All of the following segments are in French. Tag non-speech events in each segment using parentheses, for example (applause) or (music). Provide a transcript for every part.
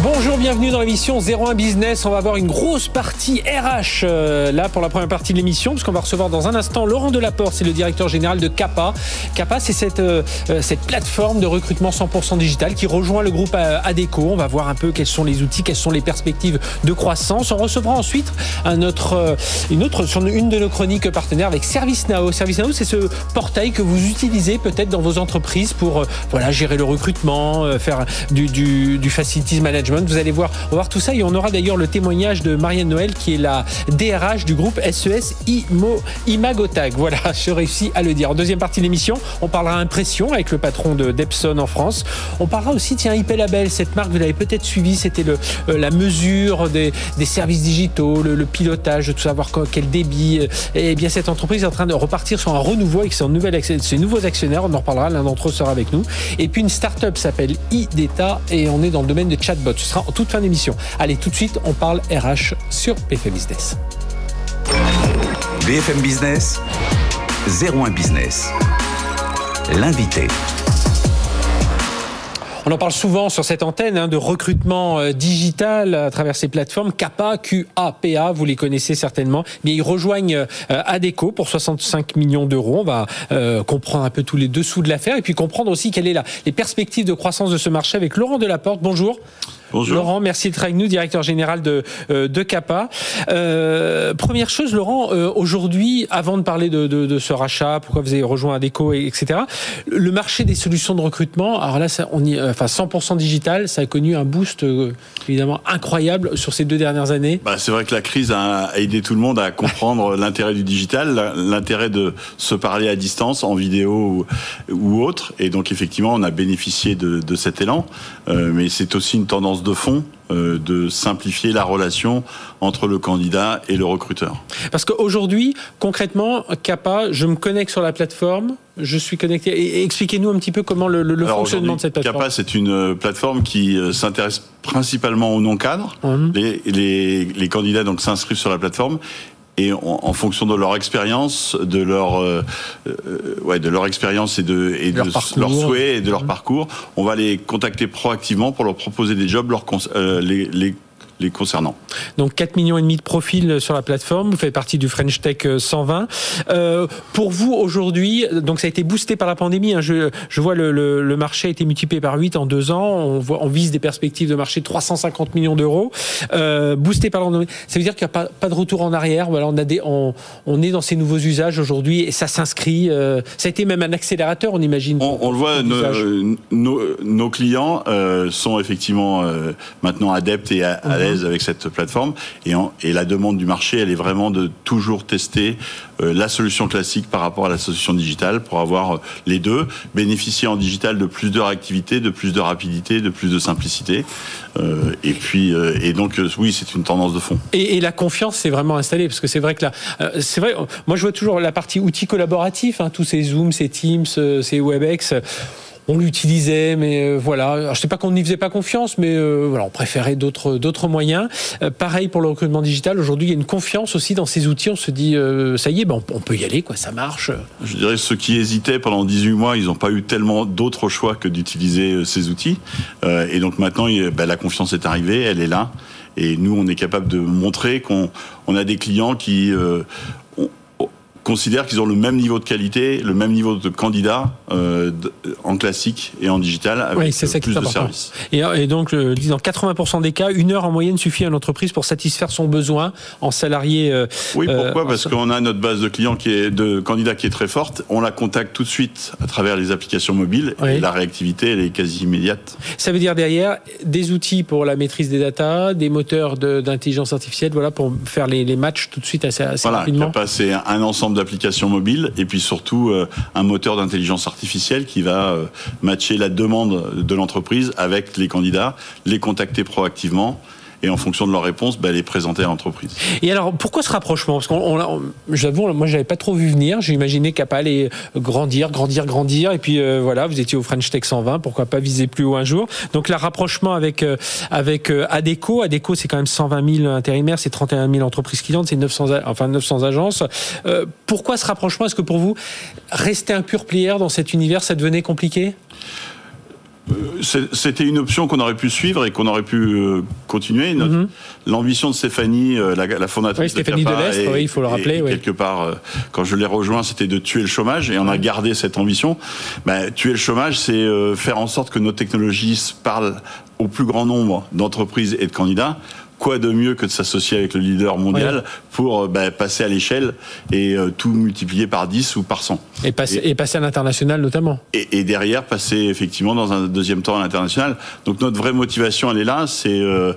Bonjour, bienvenue dans l'émission 01 Business. On va avoir une grosse partie RH euh, là pour la première partie de l'émission, parce qu'on va recevoir dans un instant Laurent Delaporte, c'est le directeur général de Kappa. Kappa, c'est cette, euh, euh, plateforme de recrutement 100% digital qui rejoint le groupe ADECO. On va voir un peu quels sont les outils, quelles sont les perspectives de croissance. On recevra ensuite une de nos chroniques partenaires avec ServiceNow. ServiceNow, c'est ce portail que vous utilisez peut-être dans vos entreprises pour gérer le recrutement, faire du, du, du vous allez voir, voir tout ça et on aura d'ailleurs le témoignage de Marianne Noël qui est la DRH du groupe SES IMO, Imagotag. Voilà, (laughs) je réussis à le dire. En deuxième partie de l'émission, on parlera impression avec le patron de Depson en France. On parlera aussi, tiens, IP Label, cette marque, vous l'avez peut-être suivi, c'était le, euh, la mesure des, services digitaux, le, pilotage, de tout savoir quel débit. Et bien, cette entreprise est en train de repartir sur un renouveau avec ses nouveaux actionnaires. On en reparlera, l'un d'entre eux sera avec nous. Et puis, une start-up s'appelle iData et on est dans le domaine des chatbots. Ce sera en toute fin d'émission. Allez, tout de suite, on parle RH sur BFM Business. BFM Business, 01 Business. L'invité. On en parle souvent sur cette antenne hein, de recrutement euh, digital à travers ces plateformes. Kappa, QAPA, vous les connaissez certainement. Mais ils rejoignent euh, Adeco pour 65 millions d'euros. On va euh, comprendre un peu tous les dessous de l'affaire et puis comprendre aussi quelles sont les perspectives de croissance de ce marché avec Laurent Delaporte. Bonjour. Bonjour. Laurent, merci d'être avec nous, directeur général de, euh, de CAPA. Euh, première chose, Laurent, euh, aujourd'hui, avant de parler de, de, de, ce rachat, pourquoi vous avez rejoint Adeco, etc., le marché des solutions de recrutement, alors là, ça, on y, enfin 100% digital, ça a connu un boost évidemment incroyable sur ces deux dernières années. Bah, c'est vrai que la crise a aidé tout le monde à comprendre (laughs) l'intérêt du digital, l'intérêt de se parler à distance, en vidéo ou, ou, autre. Et donc, effectivement, on a bénéficié de, de cet élan. mais c'est aussi une tendance de fond euh, de simplifier la relation entre le candidat et le recruteur. Parce qu'aujourd'hui, concrètement, CAPA, je me connecte sur la plateforme, je suis connecté. Expliquez-nous un petit peu comment le, le fonctionnement de cette plateforme. CAPA, c'est une euh, plateforme qui euh, s'intéresse principalement aux non-cadres. Mmh. Les, les, les, candidats donc s'inscrivent sur la plateforme et en, fonction de leur expérience, de leur euh, euh, ouais, de leur expérience et de et de, leur, souhait et de leur mmh. parcours, on va les contacter proactivement pour leur proposer des jobs, leur euh, les, les les concernant. Donc 4 millions et demi de profils sur la plateforme, vous faites partie du French Tech 120. Euh, euh, pour vous aujourd'hui, donc ça a été boosté par la pandémie, hein, je, je, vois le, le, le, marché a été multiplié par 8 en deux ans, on, voit, on vise des perspectives de marché de 350 millions d'euros, euh, boosté par la pandémie. Ça veut dire qu'il n'y a pas, pas, de retour en arrière, voilà, on, a des, on, on est dans ces nouveaux usages aujourd'hui et ça s'inscrit, euh, ça a été même un accélérateur on imagine. On, on le voit, nos, nos, nos, clients euh, sont effectivement maintenant adeptes et à, avec cette plateforme. Et, la demande du marché, elle est vraiment de toujours tester euh, la solution classique par rapport à la solution digitale pour avoir euh, les deux, bénéficier en digital de plus de réactivité, de plus de rapidité, de plus de simplicité. Euh, et puis, et donc, oui, c'est une tendance de fond. Et, la confiance s'est vraiment installée parce que c'est vrai que là, c'est vrai. Moi, je vois toujours la partie outils collaboratifs, hein, tous ces Zoom, ces Teams, ces WebEx on l'utilisait, mais euh, voilà. Alors, je sais pas qu'on n'y faisait pas confiance, mais euh, voilà, on préférait d'autres moyens. Euh, pareil pour le recrutement digital. Aujourd'hui, il y a une confiance aussi dans ces outils. On se dit, ça y est, ben, on, peut y aller, quoi. Ça marche. Je dirais ceux qui hésitaient pendant 18 mois, ils n'ont pas eu tellement d'autres choix que d'utiliser ces outils. et donc maintenant, ben, la confiance est arrivée, elle est là. Et nous, on est capable de montrer qu'on on a des clients qui considèrent qu'ils ont le même niveau de qualité, le même niveau de candidat euh, en classique et en digital avec oui, ça plus de services. Et, et, donc, euh, dans 80% des cas, une heure en moyenne suffit à l'entreprise pour satisfaire son besoin en salarié. Euh, oui, pourquoi? Parce qu'on a notre base de clients qui est de candidats qui est très forte. On la contacte tout de suite à travers les applications mobiles et la réactivité elle est quasi immédiate. Ça veut dire derrière des outils pour la maîtrise des datas, des moteurs d'intelligence artificielle, voilà pour faire les, les, matchs tout de suite assez, assez voilà, rapidement. Voilà, c'est un ensemble d'applications mobiles et puis surtout euh, un moteur d'intelligence artificielle qui va euh, matcher la demande de l'entreprise avec les candidats, les contacter proactivement et en fonction de leur réponse, bah, les présenter à l'entreprise. Et alors, pourquoi ce rapprochement? Parce qu'on, j'avoue, moi, j'avais pas trop vu venir. J'ai imaginé Kappa allait grandir, grandir, grandir, et puis euh, voilà, vous étiez au French Tech 120, pourquoi pas viser plus haut un jour? Donc, le rapprochement avec euh, avec euh, Adeco, Adeco, c'est quand même 120 000 intérimaires, c'est 31 000 entreprises clientes, c'est 900, enfin 900 agences. pourquoi ce rapprochement? Est-ce que pour vous, rester un pur player dans cet univers, ça devenait compliqué? C'était une option qu'on aurait pu suivre et qu'on aurait pu euh, continuer. Mhm. L'ambition de Stéphanie, euh, la, fondatrice de Stéphanie de oui, il faut le rappeler. Quelque part, euh, quand je l'ai rejoint, c'était de tuer le chômage et on a gardé cette ambition. Ben, tuer le chômage, c'est faire en sorte que nos technologies parlent au plus grand nombre d'entreprises et de candidats quoi de mieux que de s'associer avec le leader mondial pour euh, bah, passer à l'échelle et euh, tout multiplier par 10 ou par 100. Et passer, et, passer à l'international notamment. Et, derrière, passer effectivement dans un deuxième temps à l'international. Donc notre vraie motivation, elle est là, c'est euh,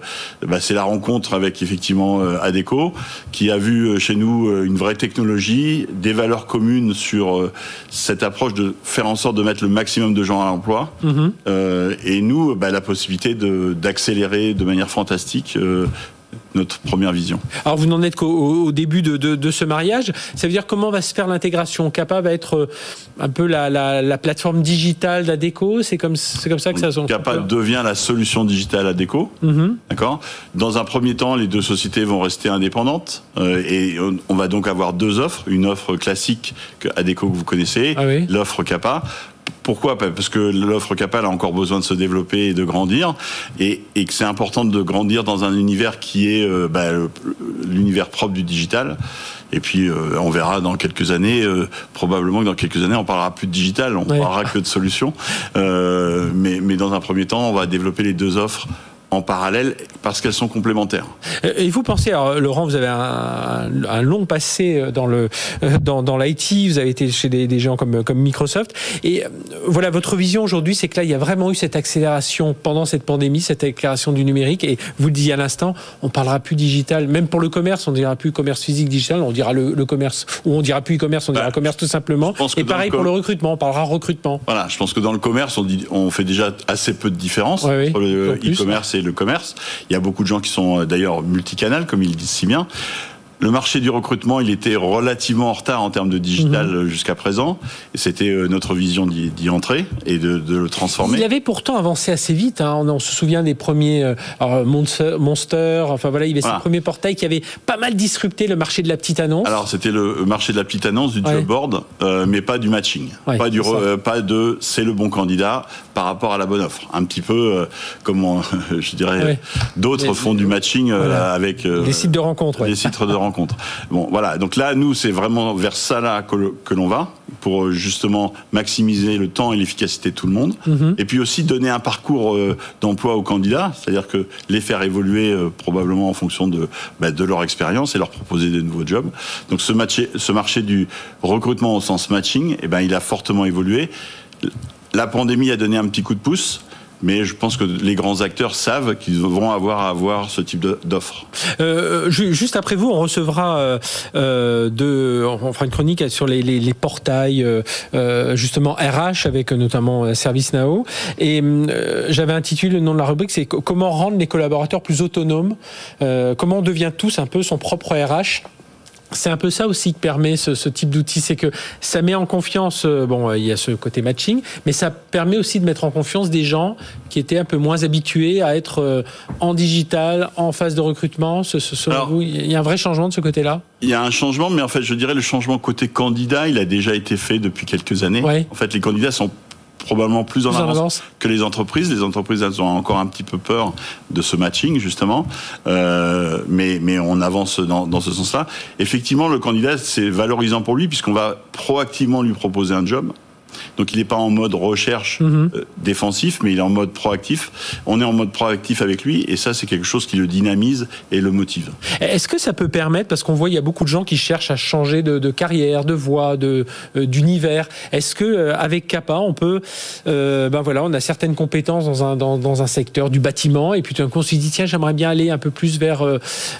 bah, la rencontre avec effectivement Adeco, qui a vu chez nous une vraie technologie, des valeurs communes sur cette approche de faire en sorte de mettre le maximum de gens à l'emploi. Mm-hmm. et nous, bah, la possibilité d'accélérer de, manière fantastique notre première vision. Alors vous n'en êtes qu'au début de, ce mariage. Ça veut dire comment va se faire l'intégration? Capa va être euh, un peu la, plateforme digitale d'Adeco C'est comme, comme ça que ça se Capa devient la solution digitale Adeco. Mm D'accord? Dans un premier temps, les deux sociétés vont rester indépendantes euh, et on, va donc avoir deux offres. Une offre classique que Adeco que vous connaissez, ah l'offre Capa pourquoi Parce que l'offre Capal a encore besoin de se développer et de grandir, et, que c'est important de grandir dans un univers qui est euh, bah, l'univers propre du digital. Et puis euh, on verra dans quelques années, euh, probablement que dans quelques années on parlera plus de digital, on parlera que de solutions. mais, mais dans un premier temps, on va développer les deux offres en parallèle parce qu'elles sont complémentaires. Et vous pensez, alors, Laurent, vous avez un, long passé euh, dans le euh, dans, dans l'IT, vous avez été chez des, gens comme comme Microsoft, et euh, voilà votre vision aujourd'hui, c'est que là il y a vraiment eu cette accélération pendant cette pandémie, cette accélération du numérique, et vous le disiez à l'instant, on parlera plus digital, même pour le commerce, on dira plus commerce physique digital, on dira le, commerce, ou on dira plus e-commerce, on dira bah, commerce tout simplement. Et pareil pour le recrutement, on parlera recrutement. Voilà, je pense que dans le commerce, on, dit, on fait déjà assez peu de différence entre le e-commerce et le commerce. Il y a beaucoup de gens qui sont euh, d'ailleurs multicanal, comme ils disent si bien. Le marché du recrutement, il était relativement en retard en termes de digital mhm. jusqu'à présent. Et c'était euh, notre vision d'y entrer et de, le transformer. Il avait pourtant avancé assez vite. Hein. On, se souvient des premiers euh, Monster, Enfin voilà, il y avait ces premiers portails qui avaient pas mal disrupté le marché de la petite annonce. Alors c'était le marché de la petite annonce, du job board, euh, mais pas du matching. pas, du pas de c'est le bon candidat par rapport à la bonne offre. Un petit peu comme (laughs) je dirais d'autres font du matching avec des sites de rencontres. Des sites de rencontres. (laughs) Bon, voilà. Donc là, nous, c'est vraiment vers ça là que, l'on va pour euh, justement maximiser le temps et l'efficacité de tout le monde. Mhm. Et puis aussi donner un parcours euh, d'emploi aux candidats, c'est-à-dire que les faire évoluer euh, probablement en fonction de, bah, de leur expérience et leur proposer de nouveaux jobs. Donc ce, marché, ce marché du recrutement au sens matching, eh ben, il a fortement évolué. La pandémie a donné un petit coup de pouce mais je pense que les grands acteurs savent qu'ils vont avoir à avoir ce type d'offre. Euh, juste après vous, on recevra euh, euh, de, on fera une chronique sur les, portails euh, justement RH avec notamment ServiceNow. Et j'avais intitulé le nom de la rubrique, c'est comment rendre les collaborateurs plus autonomes. comment on devient tous un peu son propre RH c'est un peu ça aussi qui permet ce, type d'outil, c'est que ça met en confiance, euh, bon, euh, il y a ce côté matching, mais ça permet aussi de mettre en confiance des gens qui étaient un peu moins habitués à être euh, en digital, en phase de recrutement. Ce, vous, il y a un vrai changement de ce côté-là? Il y a un changement, mais en fait, je dirais le changement côté candidat, il a déjà été fait depuis quelques années. En fait, les candidats sont probablement plus, en, avance que les entreprises. Les entreprises, elles ont encore un petit peu peur de ce matching, justement. Euh, mais, mais on avance dans, dans ce sens-là. Effectivement, le candidat, c'est valorisant pour lui, puisqu'on va proactivement lui proposer un job. Donc il n'est pas en mode recherche mhm. euh, défensif, mais il est en mode proactif. On est en mode proactif avec lui, et ça c'est quelque chose qui le dynamise et le motive. Est-ce que ça peut permettre, parce qu'on voit il y a beaucoup de gens qui cherchent à changer de, carrière, de voie, de euh, d'univers. Est-ce que euh, avec Kappa on peut, ben voilà, on a certaines compétences dans un dans, un secteur du bâtiment, et puis tout d'un coup on se dit tiens j'aimerais bien aller un peu plus vers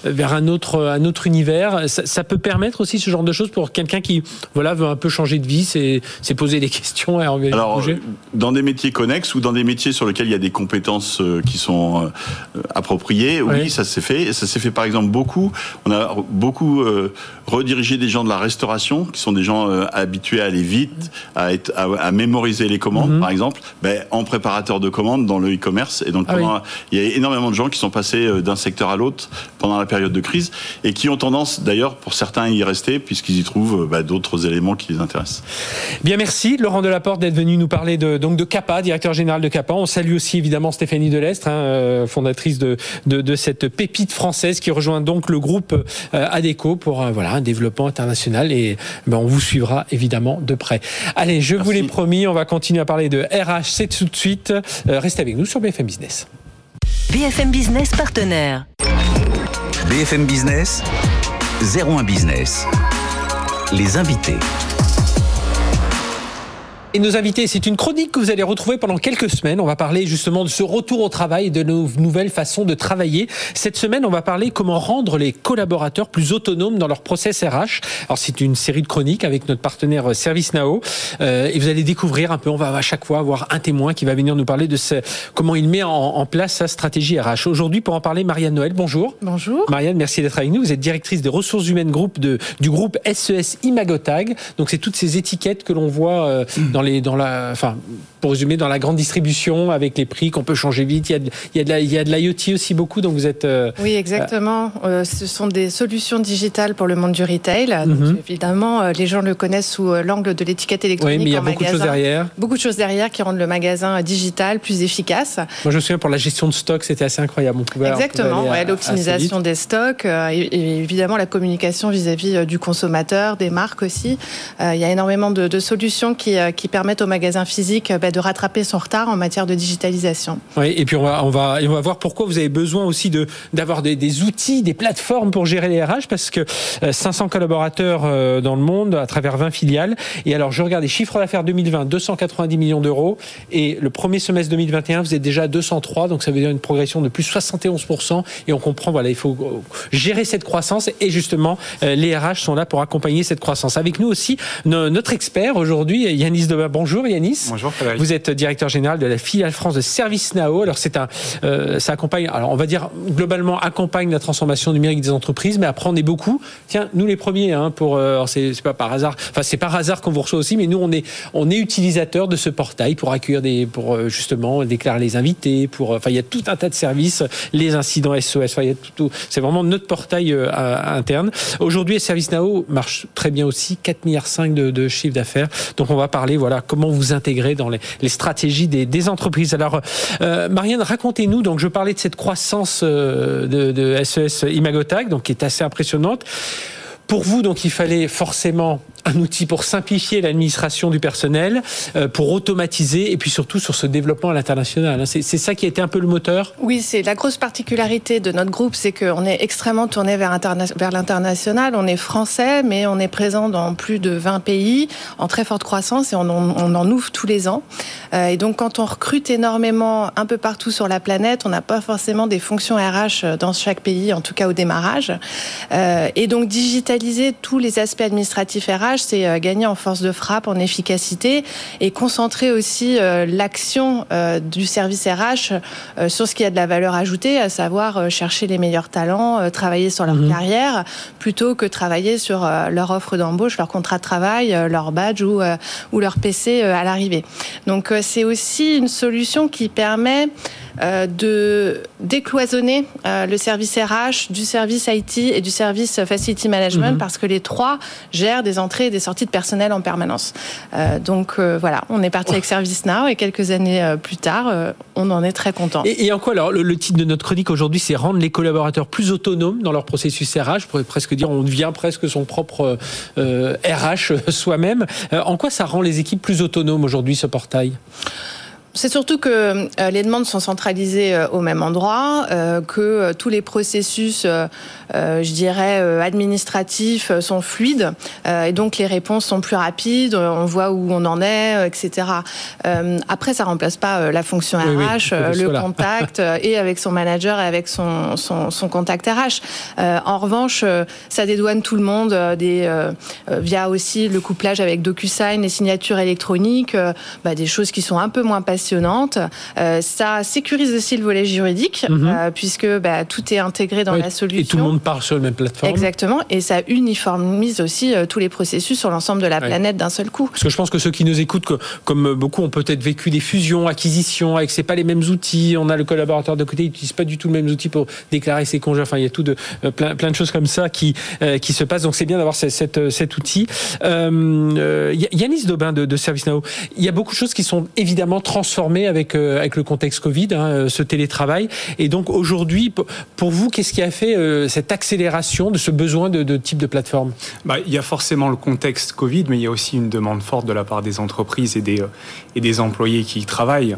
vers un autre un autre univers. Ça, ça, peut permettre aussi ce genre de choses pour quelqu'un qui voilà veut un peu changer de vie, c'est poser des questions question Alors, bouger dans des métiers connexes ou dans des métiers sur lesquels il y a des compétences euh, qui sont euh, appropriées, oui, Oui. ça s'est fait. Ça s'est fait par exemple beaucoup. On a beaucoup euh, redirigé des gens de la restauration, qui sont des gens euh, habitués à aller vite, à, être, à, à mémoriser les commandes, Mhm. par exemple, ben, en préparateur de commandes dans le e-commerce. Et donc, Ah pendant- il y a énormément de gens qui sont passés euh, d'un secteur à l'autre pendant la période de crise et qui ont tendance, d'ailleurs, pour certains, à y rester puisqu'ils y trouvent euh, bah, d'autres éléments qui les intéressent. Bien, merci Laurent Delaporte d'être venu nous parler de, donc de CAPA, directeur général de CAPA. On salue aussi évidemment Stéphanie Delestre, hein, fondatrice de, de, de cette pépite française qui rejoint donc le groupe ADECO pour euh, voilà, un développement international et ben, on vous suivra évidemment de près. Allez, je vous l'ai promis, on va continuer à parler de RH, c'est tout de suite. Euh, restez avec nous sur BFM Business. BFM Business partenaire. BFM Business, 01 Business. Les invités. Et nos invités, c'est une chronique que vous allez retrouver pendant quelques semaines. On va parler justement de ce retour au travail et de nos nouvelles façons de travailler. Cette semaine, on va parler comment rendre les collaborateurs plus autonomes dans leur process RH. Alors, c'est une série de chroniques avec notre partenaire euh, ServiceNow. Euh, et vous allez découvrir un peu, on va à chaque fois avoir un témoin qui va venir nous parler de ce, comment il met en, en place sa stratégie RH. Aujourd'hui, pour en parler, Marianne Noël, bonjour. Bonjour. Marianne, merci d'être avec nous. Vous êtes directrice des ressources humaines groupe de, du groupe SES Imagotag. Donc, c'est toutes ces étiquettes que l'on voit euh, dans les, dans la, enfin, pour résumer, dans la grande distribution avec les prix qu'on peut changer vite. Il y a de, il y a de la, il y a de l'IoT aussi beaucoup. Donc, vous êtes, euh, Oui, exactement. Euh, ce sont des solutions digitales pour le monde du retail. Mhm. Donc, évidemment, euh, les gens le connaissent sous euh, l'angle de l'étiquette oui, électronique mais il y a en beaucoup de choses derrière. Beaucoup de choses derrière qui rendent le magasin euh, digital plus efficace. Moi, je me souviens pour la gestion de stock, c'était assez incroyable. On pouvait, on pouvait Exactement. ouais, L'optimisation des stocks euh, et, et évidemment la communication vis-à-vis euh, du consommateur, des marques aussi. Euh, il y a énormément de, de solutions qui, euh, qui permettent au magasin physique euh, bah, de rattraper son retard en matière de digitalisation. Oui, et puis on va, on va, et on va voir pourquoi vous avez besoin aussi de d'avoir des, des outils, des plateformes pour gérer les RH, parce que euh, 500 collaborateurs euh, dans le monde à travers 20 filiales. Et alors, je regarde les chiffres d'affaires 2020, 290 millions d'euros, et le premier semestre 2021, vous êtes déjà à 203, donc ça veut dire une progression de plus 71%. Et on comprend, voilà, il faut euh, gérer cette croissance, et justement, euh, les RH sont là pour accompagner cette croissance. Avec nous aussi no- notre expert aujourd'hui, Yanis Deba. Bonjour Yanis. Bonjour Frédéric. Vous êtes directeur général de la filiale France de ServiceNow. Alors c'est un, euh, ça accompagne, alors on va dire globalement accompagne la transformation numérique des entreprises, mais après on est beaucoup. Tiens, nous les premiers, hein, pour, euh, c'est pas par hasard, enfin c'est par hasard qu'on vous reçoit aussi, mais nous on est, on est utilisateurs de ce portail pour accueillir des, pour euh, justement déclarer les invités, pour, euh, enfin il y a tout un tas de services, les incidents SOS, enfin il y a tout, c'est vraiment notre portail euh, interne. Aujourd'hui, ServiceNow marche très bien aussi, 4 milliards 5 de, de chiffre d'affaires. Donc on va parler, voilà, comment vous intégrer dans les, les stratégies des, des entreprises. Alors, euh, Marianne, racontez-nous. Donc, je parlais de cette croissance euh, de, de SES Imagotag, donc qui est assez impressionnante. Pour vous, donc, il fallait forcément un outil pour simplifier l'administration du personnel, euh, pour automatiser et puis surtout sur ce développement à l'international. hein. C'est ça qui a été un peu le moteur? Oui, c'est la grosse particularité de notre groupe, c'est qu'on est extrêmement tourné vers, interna- vers l'international. On est français, mais on est présent dans plus de 20 pays, en très forte croissance, et on en, on en ouvre tous les ans. Euh, et donc, quand on recrute énormément un peu partout sur la planète, on n'a pas forcément des fonctions RH dans chaque pays, en tout cas au démarrage. Euh, et donc, digitaliser tous les aspects administratifs RH, c'est euh, gagner en force de frappe, en efficacité, et concentrer aussi euh, l'action euh, du service RH sur ce qui a de la valeur ajoutée, à savoir chercher les meilleurs talents, travailler sur leur Mhm. carrière, plutôt que travailler sur leur offre d'embauche, leur contrat de travail, leur badge ou, ou leur PC à l'arrivée. Donc c'est aussi une solution qui permet de décloisonner euh, le service RH du service IT et du service Facility Management Mhm. parce que les trois gèrent des entrées et des sorties de personnel en permanence. Euh, donc euh, voilà, on est parti avec ServiceNow et quelques années euh, plus tard, euh, on en est très content. Et, et en quoi alors le, le titre de notre chronique aujourd'hui, c'est rendre les collaborateurs plus autonomes dans leur processus RH. Je pourrais presque dire, on devient presque son propre euh, RH soi-même. Euh, en quoi ça rend les équipes plus autonomes aujourd'hui, ce portail? C'est surtout que les demandes sont centralisées au même endroit, que tous les processus, je dirais, administratifs sont fluides, et donc les réponses sont plus rapides, on voit où on en est, etc. après, ça remplace pas la fonction RH, le (laughs) contact, et avec son manager et avec son, son, son contact RH. en revanche, ça dédouane tout le monde des, via aussi le couplage avec DocuSign, les signatures électroniques, bah, des choses qui sont un peu moins passionnantes. ça sécurise aussi le volet juridique, mhm. puisque bah, tout est intégré dans la solution. Et tout le monde part sur la même plateforme. Exactement, et ça uniformise aussi tous les processus sur l'ensemble de la planète d'un seul coup. Parce que je pense que ceux qui nous écoutent, comme beaucoup ont peut-être vécu des fusions, acquisitions, avec c'est pas les mêmes outils. On a le collaborateur de côté, il n'utilise pas du tout le même outil pour déclarer ses congés. Enfin, il y a tout de plein, plein de choses comme ça qui qui se passent. Donc c'est bien d'avoir cette, cet outil. Euh, Yanis Daubin de, de ServiceNow, il y a beaucoup de choses qui sont évidemment transformées avec euh, avec le contexte Covid, hein, euh, ce télétravail. Et donc aujourd'hui, pour vous, qu'est-ce qui a fait euh, cette accélération de ce besoin de, de type de plateforme bah, Il y a forcément le contexte Covid, mais il y a aussi une demande forte de la part des entreprises et des, et des employés qui y travaillent.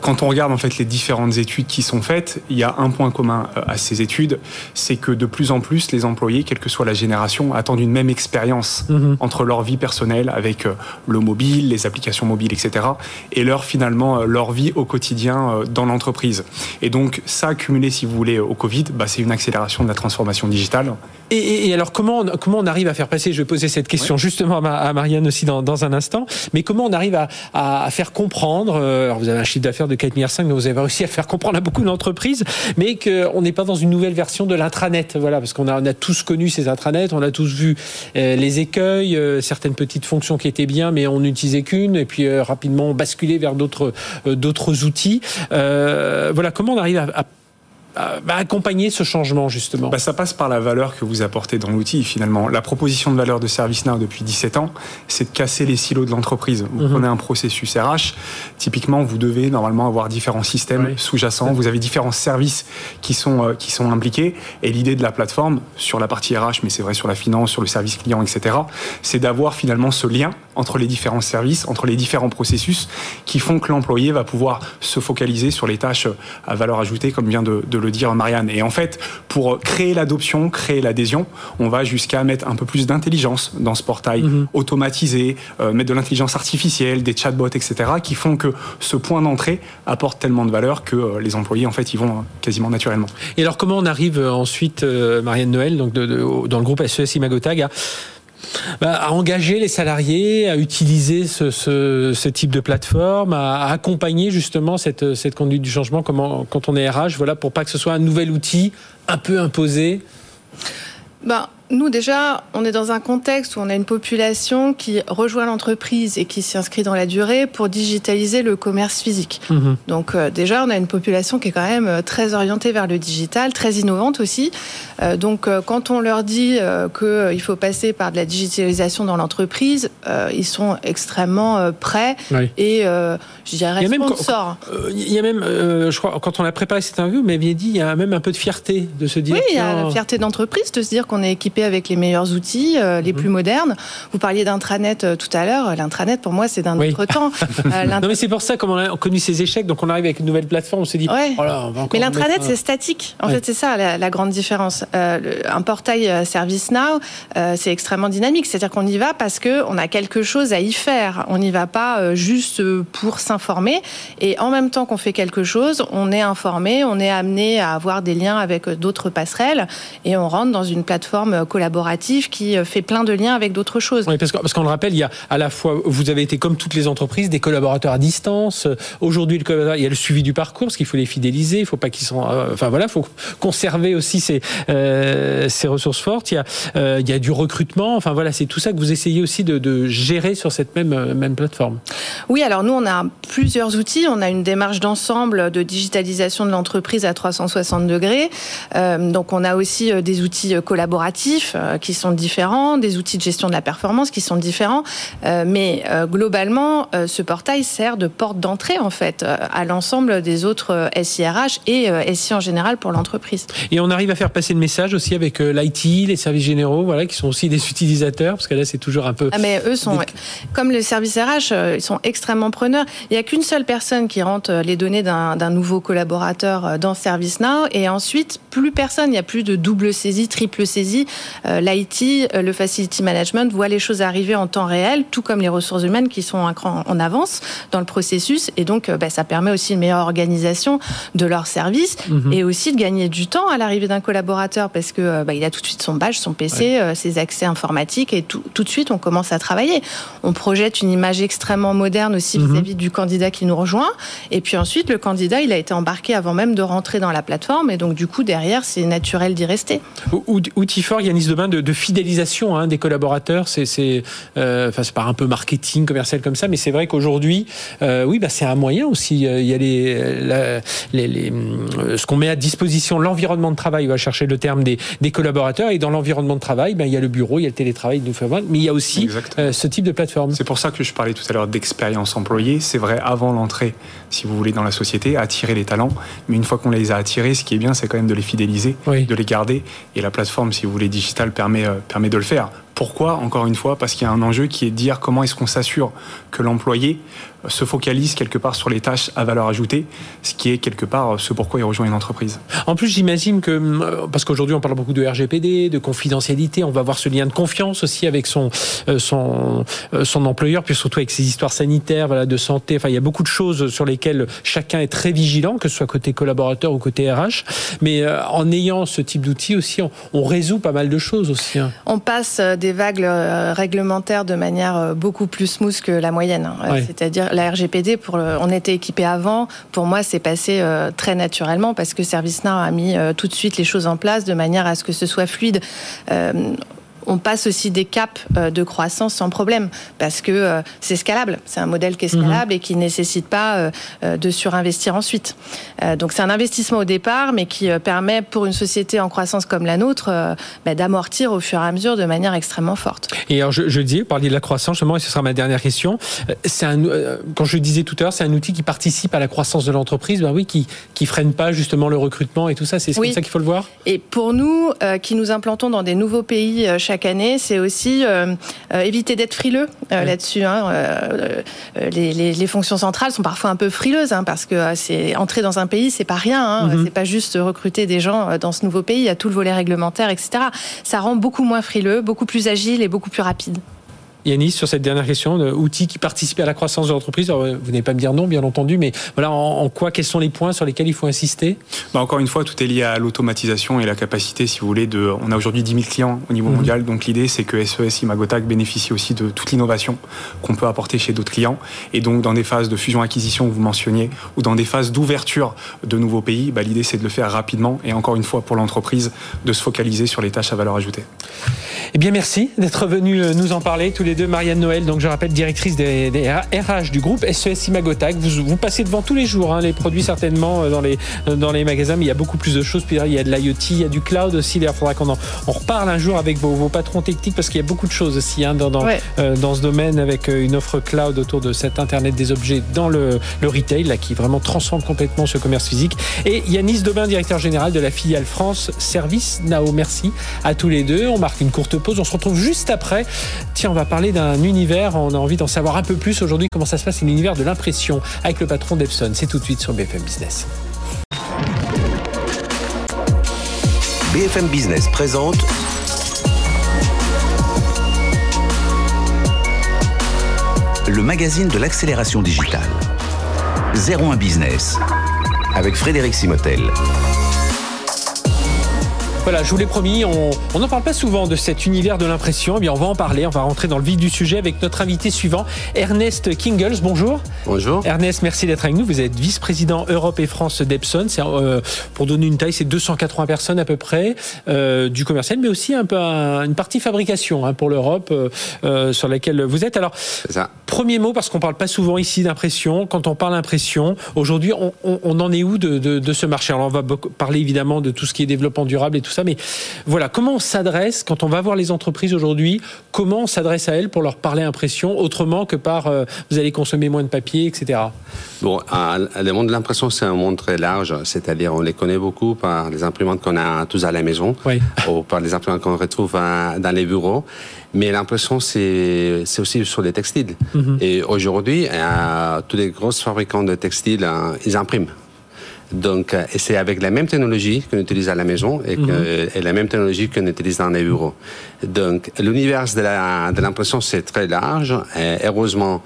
Quand on regarde en fait les différentes études qui sont faites, il y a un point commun à ces études, c'est que de plus en plus les employés, quelle que soit la génération, attendent une même expérience mhm. entre leur vie personnelle avec le mobile, les applications mobiles, etc., et leur finalement leur vie au quotidien dans l'entreprise. Et donc ça accumulé, si vous voulez, au Covid, bah, c'est une accélération de la transformation digitale. Et, alors comment on, comment on arrive à faire passer, je vais poser cette question justement à, Marianne aussi dans, dans, un instant, mais comment on arrive à, à faire comprendre, euh, alors vous avez un chiffre d'affaires de 4,5 milliards, mais vous avez réussi à faire comprendre à beaucoup d'entreprises, mais qu'on n'est pas dans une nouvelle version de l'intranet, voilà, parce qu'on a, on a tous connu ces intranets, on a tous vu euh, les écueils, euh, certaines petites fonctions qui étaient bien, mais on n'utilisait qu'une, et puis rapidement on basculait vers d'autres d'autres outils. voilà, comment on arrive à, à bah, accompagner ce changement justement bah, Ça passe par la valeur que vous apportez dans l'outil finalement. La proposition de valeur de ServiceNow depuis 17 ans, c'est de casser les silos de l'entreprise. Vous mhm. prenez un processus RH, typiquement vous devez normalement avoir différents systèmes sous-jacents, vous avez différents services qui sont, euh, qui sont impliqués et l'idée de la plateforme sur la partie RH, mais c'est vrai sur la finance, sur le service client, etc., c'est d'avoir finalement ce lien entre les différents services, entre les différents processus qui font que l'employé va pouvoir se focaliser sur les tâches à valeur ajoutée comme vient de, de le dire Marianne. Et en fait, pour créer l'adoption, créer l'adhésion, on va jusqu'à mettre un peu plus d'intelligence dans ce portail, mhm. automatiser, euh, mettre de l'intelligence artificielle, des chatbots, etc., qui font que ce point d'entrée apporte tellement de valeur que euh, les employés, en fait, ils vont quasiment naturellement. Et alors, comment on arrive euh, ensuite, Marianne Noël, donc dans le groupe SES Imagotag, à à engager les salariés, à utiliser ce, type de plateforme, à, accompagner justement cette, conduite du changement quand on est RH, voilà, pour pas que ce soit un nouvel outil un peu imposé. Ben, nous, déjà, on est dans un contexte où on a une population qui rejoint l'entreprise et qui s'inscrit dans la durée pour digitaliser le commerce physique. Mhm. Donc, euh, déjà, on a une population qui est quand même euh, très orientée vers le digital, très innovante aussi. Euh, donc, quand on leur dit qu'il faut passer par de la digitalisation dans l'entreprise, ils sont extrêmement prêts et, je dirais, sponsors. Il y a même, je crois, quand on a préparé cette interview, vous m'aviez dit, il y a même un peu de fierté de se dire. Oui, il y a la fierté d'entreprise de se dire qu'on est équipé avec les meilleurs outils, euh, les mhm. plus modernes. Vous parliez d'intranet euh, tout à l'heure. L'intranet, pour moi, c'est d'un autre temps. (laughs) Euh, non, mais c'est pour ça, comme on a connu ces échecs, donc on arrive avec une nouvelle plateforme, on s'est dit. Oh mais l'intranet, c'est statique. En fait, c'est ça la, grande différence. un portail ServiceNow, c'est extrêmement dynamique. C'est-à-dire qu'on y va parce que on a quelque chose à y faire. On n'y va pas juste pour s'informer. Et en même temps qu'on fait quelque chose, on est informé, on est amené à avoir des liens avec d'autres passerelles et on rentre dans une plateforme collaboratif qui euh, fait plein de liens avec d'autres choses. Oui, parce qu'on parce le rappelle, il y a à la fois, vous avez été comme toutes les entreprises, des collaborateurs à distance. Aujourd'hui, il y a le suivi du parcours, parce qu'il faut les fidéliser, il faut pas qu'ils sont, euh, enfin voilà, il faut conserver aussi ces, euh, ces ressources fortes. Il y a, il y a du recrutement. Enfin voilà, c'est tout ça que vous essayez aussi de, de, gérer sur cette même même plateforme. Oui, alors nous, on a plusieurs outils. On a une démarche d'ensemble de digitalisation de l'entreprise à 360 degrés. donc on a aussi des outils collaboratifs objectifs qui sont différents, des outils de gestion de la performance qui sont différents, mais globalement, ce portail sert de porte d'entrée en fait à l'ensemble des autres SIRH et SI en général pour l'entreprise. Et on arrive à faire passer le message aussi avec l'IT, les services généraux, voilà, qui sont aussi des utilisateurs, parce que là c'est toujours un peu. Ah mais eux sont, comme les services RH, ils sont extrêmement preneurs. Il n'y a qu'une seule personne qui rentre les données d'un nouveau collaborateur dans ServiceNow, et ensuite plus personne. Il n'y a plus de double saisie, triple saisie. L'IT, le facility management voit les choses arriver en temps réel, tout comme les ressources humaines qui sont un cran en avance dans le processus, et donc bah, ça permet aussi une meilleure organisation de leur service mhm. et aussi de gagner du temps à l'arrivée d'un collaborateur parce que bah, il a tout de suite son badge, son PC, ses accès informatiques et tout, tout de suite on commence à travailler. On projette une image extrêmement moderne aussi mhm. vis-à-vis du candidat qui nous rejoint. Et puis ensuite, le candidat, il a été embarqué avant même de rentrer dans la plateforme. Et donc, du coup, derrière, c'est naturel d'y rester. Yanis Demain, de, de fidélisation hein, des collaborateurs. C'est, c'est, euh, enfin, c'est pas un peu marketing commercial comme ça, mais c'est vrai qu'aujourd'hui, euh, oui, bah, c'est un moyen aussi. Euh, il y a les, les, les, ce qu'on met à disposition, l'environnement de travail, on va chercher le terme des, des collaborateurs. Et dans l'environnement de travail, ben, il y a le bureau, il y a le télétravail, mais il y a aussi ce type de plateforme. C'est pour ça que je parlais tout à l'heure d'expérience employée. C'est vrai avant l'entrée, si vous voulez, dans la société, attirer les talents. Mais une fois qu'on les a attirés, ce qui est bien, c'est quand même de les fidéliser, de les garder. Et la plateforme, si vous voulez, digitale permet, euh, permet de le faire. Pourquoi Encore une fois, parce qu'il y a un enjeu qui est de dire comment est-ce qu'on s'assure que l'employé se focalise quelque part sur les tâches à valeur ajoutée, ce qui est quelque part ce pourquoi il rejoint une entreprise. En plus, j'imagine que, euh, parce qu'aujourd'hui on parle beaucoup de RGPD, de confidentialité, on va avoir ce lien de confiance aussi avec son, euh, son, euh, son employeur, puis surtout avec ses histoires sanitaires, voilà, de santé. Enfin, il y a beaucoup de choses sur lesquelles chacun est très vigilant, que ce soit côté collaborateur ou côté RH. Mais en ayant ce type d'outils aussi, on, résout pas mal de choses aussi. Hein. On passe des vagues réglementaires de manière beaucoup plus smooth que la moyenne. Hein. C'est-à-dire la RGPD, pour on était équipé avant. Pour moi, c'est passé euh, très naturellement parce que ServiceNow a mis euh, tout de suite les choses en place de manière à ce que ce soit fluide. On passe aussi des caps euh, de croissance sans problème parce que euh, c'est scalable. C'est un modèle qui est scalable mhm. et qui ne nécessite pas euh, de surinvestir ensuite. Donc c'est un investissement au départ, mais qui permet pour une société en croissance comme la nôtre bah, d'amortir au fur et à mesure de manière extrêmement forte. Et alors je, je dis, vous parliez de la croissance justement, et ce sera ma dernière question. C'est un, quand je disais tout à l'heure, c'est un outil qui participe à la croissance de l'entreprise, ben oui, qui qui freine pas justement le recrutement et tout ça. C'est comme ça qu'il faut le voir? Et pour nous, qui nous implantons dans des nouveaux pays chaque année, c'est aussi euh, euh, éviter d'être frileux euh, là-dessus. Hein. Les, fonctions centrales sont parfois un peu frileuses hein, parce que c'est entrer dans un pays, c'est pas rien. Hein. Mm-hmm. C'est pas juste recruter des gens dans ce nouveau pays. Il y a tout le volet réglementaire, etc. Ça rend beaucoup moins frileux, beaucoup plus agile et beaucoup plus rapide. Yanis, sur cette dernière question, outils qui participent à la croissance de l'entreprise. Vous n'allez pas me dire non, bien entendu, mais voilà, en, quoi, quels sont les points sur lesquels il faut insister? Bah Encore une fois, tout est lié à l'automatisation et la capacité, si vous voulez, de. On a aujourd'hui 10 000 clients au niveau mhm. mondial, donc l'idée, c'est que SES Imagotac bénéficie aussi de toute l'innovation qu'on peut apporter chez d'autres clients. Et donc, dans des phases de fusion-acquisition que vous mentionniez, ou dans des phases d'ouverture de nouveaux pays, bah, l'idée, c'est de le faire rapidement et encore une fois, pour l'entreprise, de se focaliser sur les tâches à valeur ajoutée. Eh bien, merci d'être venu euh, nous en parler tous les deux. Marianne Noël, donc je rappelle, directrice des, RH du groupe SES Imagotac. Vous, vous passez devant tous les jours hein, les produits certainement euh, dans les, euh, dans les magasins, mais il y a beaucoup plus de choses. Puis il y a de l'IoT, il y a du cloud aussi. D'ailleurs, il faudra qu'on en on reparle un jour avec vos, patrons techniques parce qu'il y a beaucoup de choses aussi hein, dans, dans, dans, ce domaine avec une offre cloud autour de cet Internet des objets dans le, le retail là, qui vraiment transforme complètement ce commerce physique. Et Yanis Dobin, directeur général de la filiale France Service Nao. Merci à tous les deux. On marque une courte pause. On se retrouve juste après. Tiens, on va parler d'un univers. On a envie d'en savoir un peu plus aujourd'hui. Comment ça se passe, l'univers de l'impression avec le patron d'Epson. C'est tout de suite sur BFM Business. BFM Business présente le magazine de l'accélération digitale. 01 Business avec Frédéric Simotel. Voilà, je vous l'ai promis, on n'en parle pas souvent de cet univers de l'impression. Eh bien, on va en parler. On va rentrer dans le vif du sujet avec notre invité suivant, Ernest Kingles. Bonjour. Bonjour. Ernest, merci d'être avec nous. Vous êtes vice-président Europe et France d'Epson. Euh, pour donner une taille, c'est 280 personnes à peu près euh, du commercial, mais aussi un peu une partie fabrication hein, pour l'Europe euh, sur laquelle vous êtes. Alors, ça. premier mot, parce qu'on parle pas souvent ici d'impression. Quand on parle impression, aujourd'hui, on, on, en est où de, de, de ce marché? Alors, on va parler évidemment de tout ce qui est développement durable et tout ça, mais voilà, comment on s'adresse quand on va voir les entreprises aujourd'hui Comment on s'adresse à elles pour leur parler impression autrement que par euh, vous allez consommer moins de papier, etc. Bon, le monde de l'impression, c'est un monde très large, c'est-à-dire on les connaît beaucoup par les imprimantes qu'on a tous à la maison, ou par les imprimantes qu'on retrouve dans les bureaux. Mais l'impression, c'est aussi sur les textiles. Mhm. Et aujourd'hui, euh, tous les grosses fabricants de textiles, euh, ils impriment. Donc, euh, et c'est avec la même technologie qu'on utilise à la maison et, que, mhm. la même technologie qu'on utilise dans les bureaux. Donc, l'univers de l'impression, c'est très large. Et heureusement,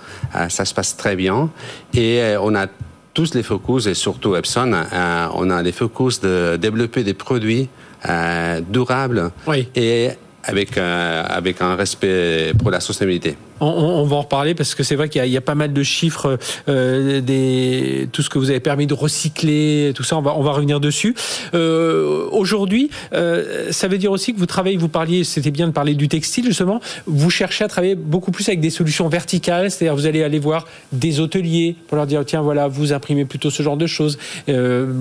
ça se passe très bien. Et on a tous les focus, et surtout Epson, on a les focus de développer des produits durables et avec, avec un respect pour la sustainabilité. On, va en reparler parce que c'est vrai qu'il y, a pas mal de chiffres, euh, tout ce que vous avez permis de recycler, tout ça, on va, revenir dessus. Euh, Aujourd'hui, euh, ça veut dire aussi que vous travaillez, vous parliez, c'était bien de parler du textile justement, vous cherchez à travailler beaucoup plus avec des solutions verticales, c'est-à-dire vous allez aller voir des hôteliers pour leur dire tiens voilà, vous imprimez plutôt ce genre de choses, euh,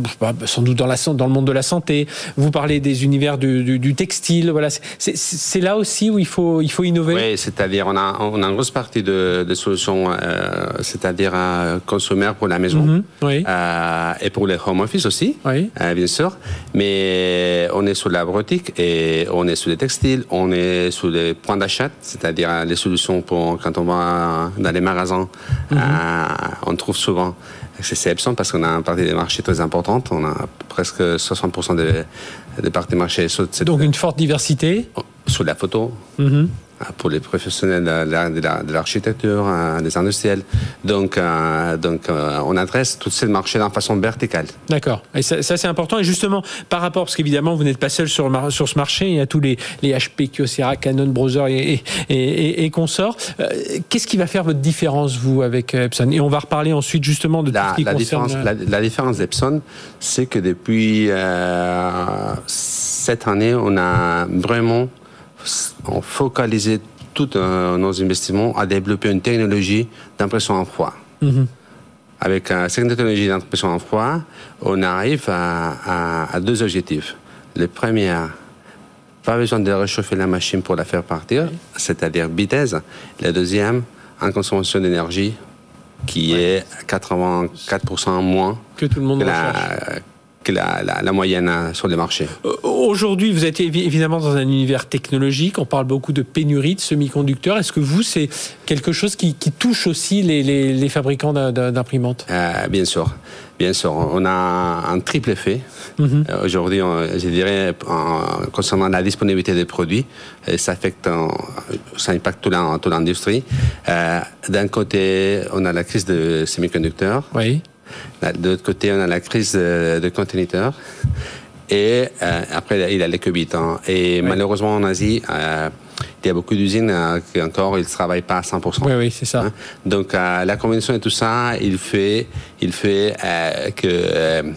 sans doute dans, le monde de la santé, vous parlez des univers du, textile, voilà, c'est là aussi où il faut, innover. Oui, c'est-à-dire on a une grosse partie de, solutions, euh, c'est-à-dire consommateur pour la maison mhm, euh, et pour les home office aussi, euh, bien sûr. Mais on est sur la boutique et on est sur les textiles, on est sur les points d'achat, c'est-à-dire les solutions pour quand on va dans les magasins, mhm. on trouve souvent c'est Epson parce qu'on a une partie des marchés très importante. On a presque 60% des, des parties des marchés. Donc une forte diversité Sur la photo. Mhm. Euh, pour les professionnels de l'architecture, euh, des industriels. Donc, euh, donc on adresse tous ces marchés d'une façon verticale. D'accord. Et ça, c'est important. Et justement, par rapport, parce qu'évidemment, vous n'êtes pas seul sur, sur ce marché, il y a tous les, les HP, Kyocera, Canon, Browser et, et, et, consorts. Qu'est-ce qui va faire votre différence, vous, avec Epson? Et on va reparler ensuite justement de la, tout ce qui la concerne... Différence, la, la différence d'Epson, c'est que depuis cette année, on a vraiment on focalisait tous euh, nos investissements à développer une technologie d'impression en froid. Mhm. Avec euh, cette technologie d'impression en froid, on arrive à, deux objectifs. Le premier, pas besoin de réchauffer la machine pour la faire partir, c'est-à-dire vitesse. Le deuxième, en consommation d'énergie qui est 84% moins que tout le monde que la, la, moyenne hein, sur les marchés. Euh, aujourd'hui, vous êtes évidemment dans un univers technologique. On parle beaucoup de pénurie de semi-conducteurs. Est-ce que vous, c'est quelque chose qui, qui touche aussi les, les, les fabricants d'imprimantes? Euh, Bien sûr. Bien sûr, on a un triple effet. Mhm. Euh, aujourd'hui, je dirais, concernant la disponibilité des produits, ça affecte, ça impacte toute l'industrie. D'un côté, on a la crise de semi-conducteurs. Oui. De l'autre côté, on a la crise de conteniteurs. Et euh, après, il a les Covid. Hein. Et malheureusement, en Asie, euh, il y a beaucoup d'usines euh, qui encore ils travaillent pas à 100%. Oui, oui, c'est ça. Hein. Donc la combinaison de tout ça, il fait, il fait que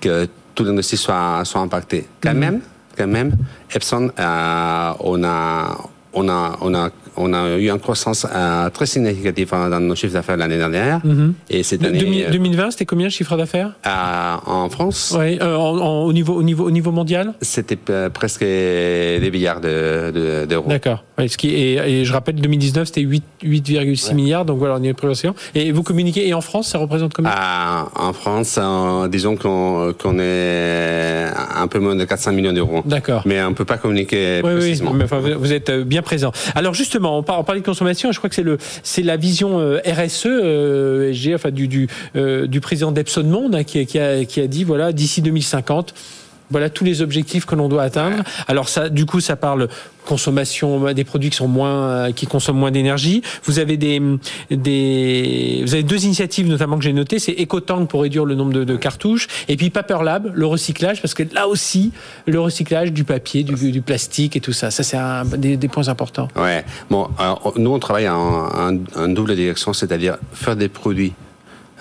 que toute l'industrie soit soit impactée. Quand mhm. même, quand même, Epson, on a on a on a on a eu une croissance euh, très significative dans nos chiffres d'affaires l'année dernière. Mhm. Et cette année, 2020, c'était combien le chiffre d'affaires? Euh, En France? Oui, euh, au, niveau, au, niveau, au niveau mondial? C'était presque des milliards d'euros. D'accord. et, je rappelle, 2019, c'était 8,6 milliards, donc voilà, on est en progression. Et vous communiquez, et en France, ça représente combien? En France, disons qu'on est un peu moins de 400 millions d'euros. D'accord. Mais on ne peut pas communiquer précisément. Oui, vous êtes bien présent. Alors justement, on, parle, de consommation, je crois que c'est le, la vision euh, RSE, euh, enfin euh, du président d'Epson Monde hein, qui, qui, a, qui a dit voilà d'ici 2050 voilà tous les objectifs que l'on doit atteindre. Alors ça, du coup, ça parle consommation des produits qui sont moins, qui consomment moins d'énergie. Vous avez des, des, vous avez deux initiatives notamment que j'ai notées, c'est EcoTank pour réduire le nombre de, cartouches, et puis Paper Lab, le recyclage, parce que là aussi, le recyclage du papier, du, plastique et tout ça, ça c'est un des, points importants. Ouais. Bon, nous on travaille en, en double direction, c'est-à-dire faire des produits euh,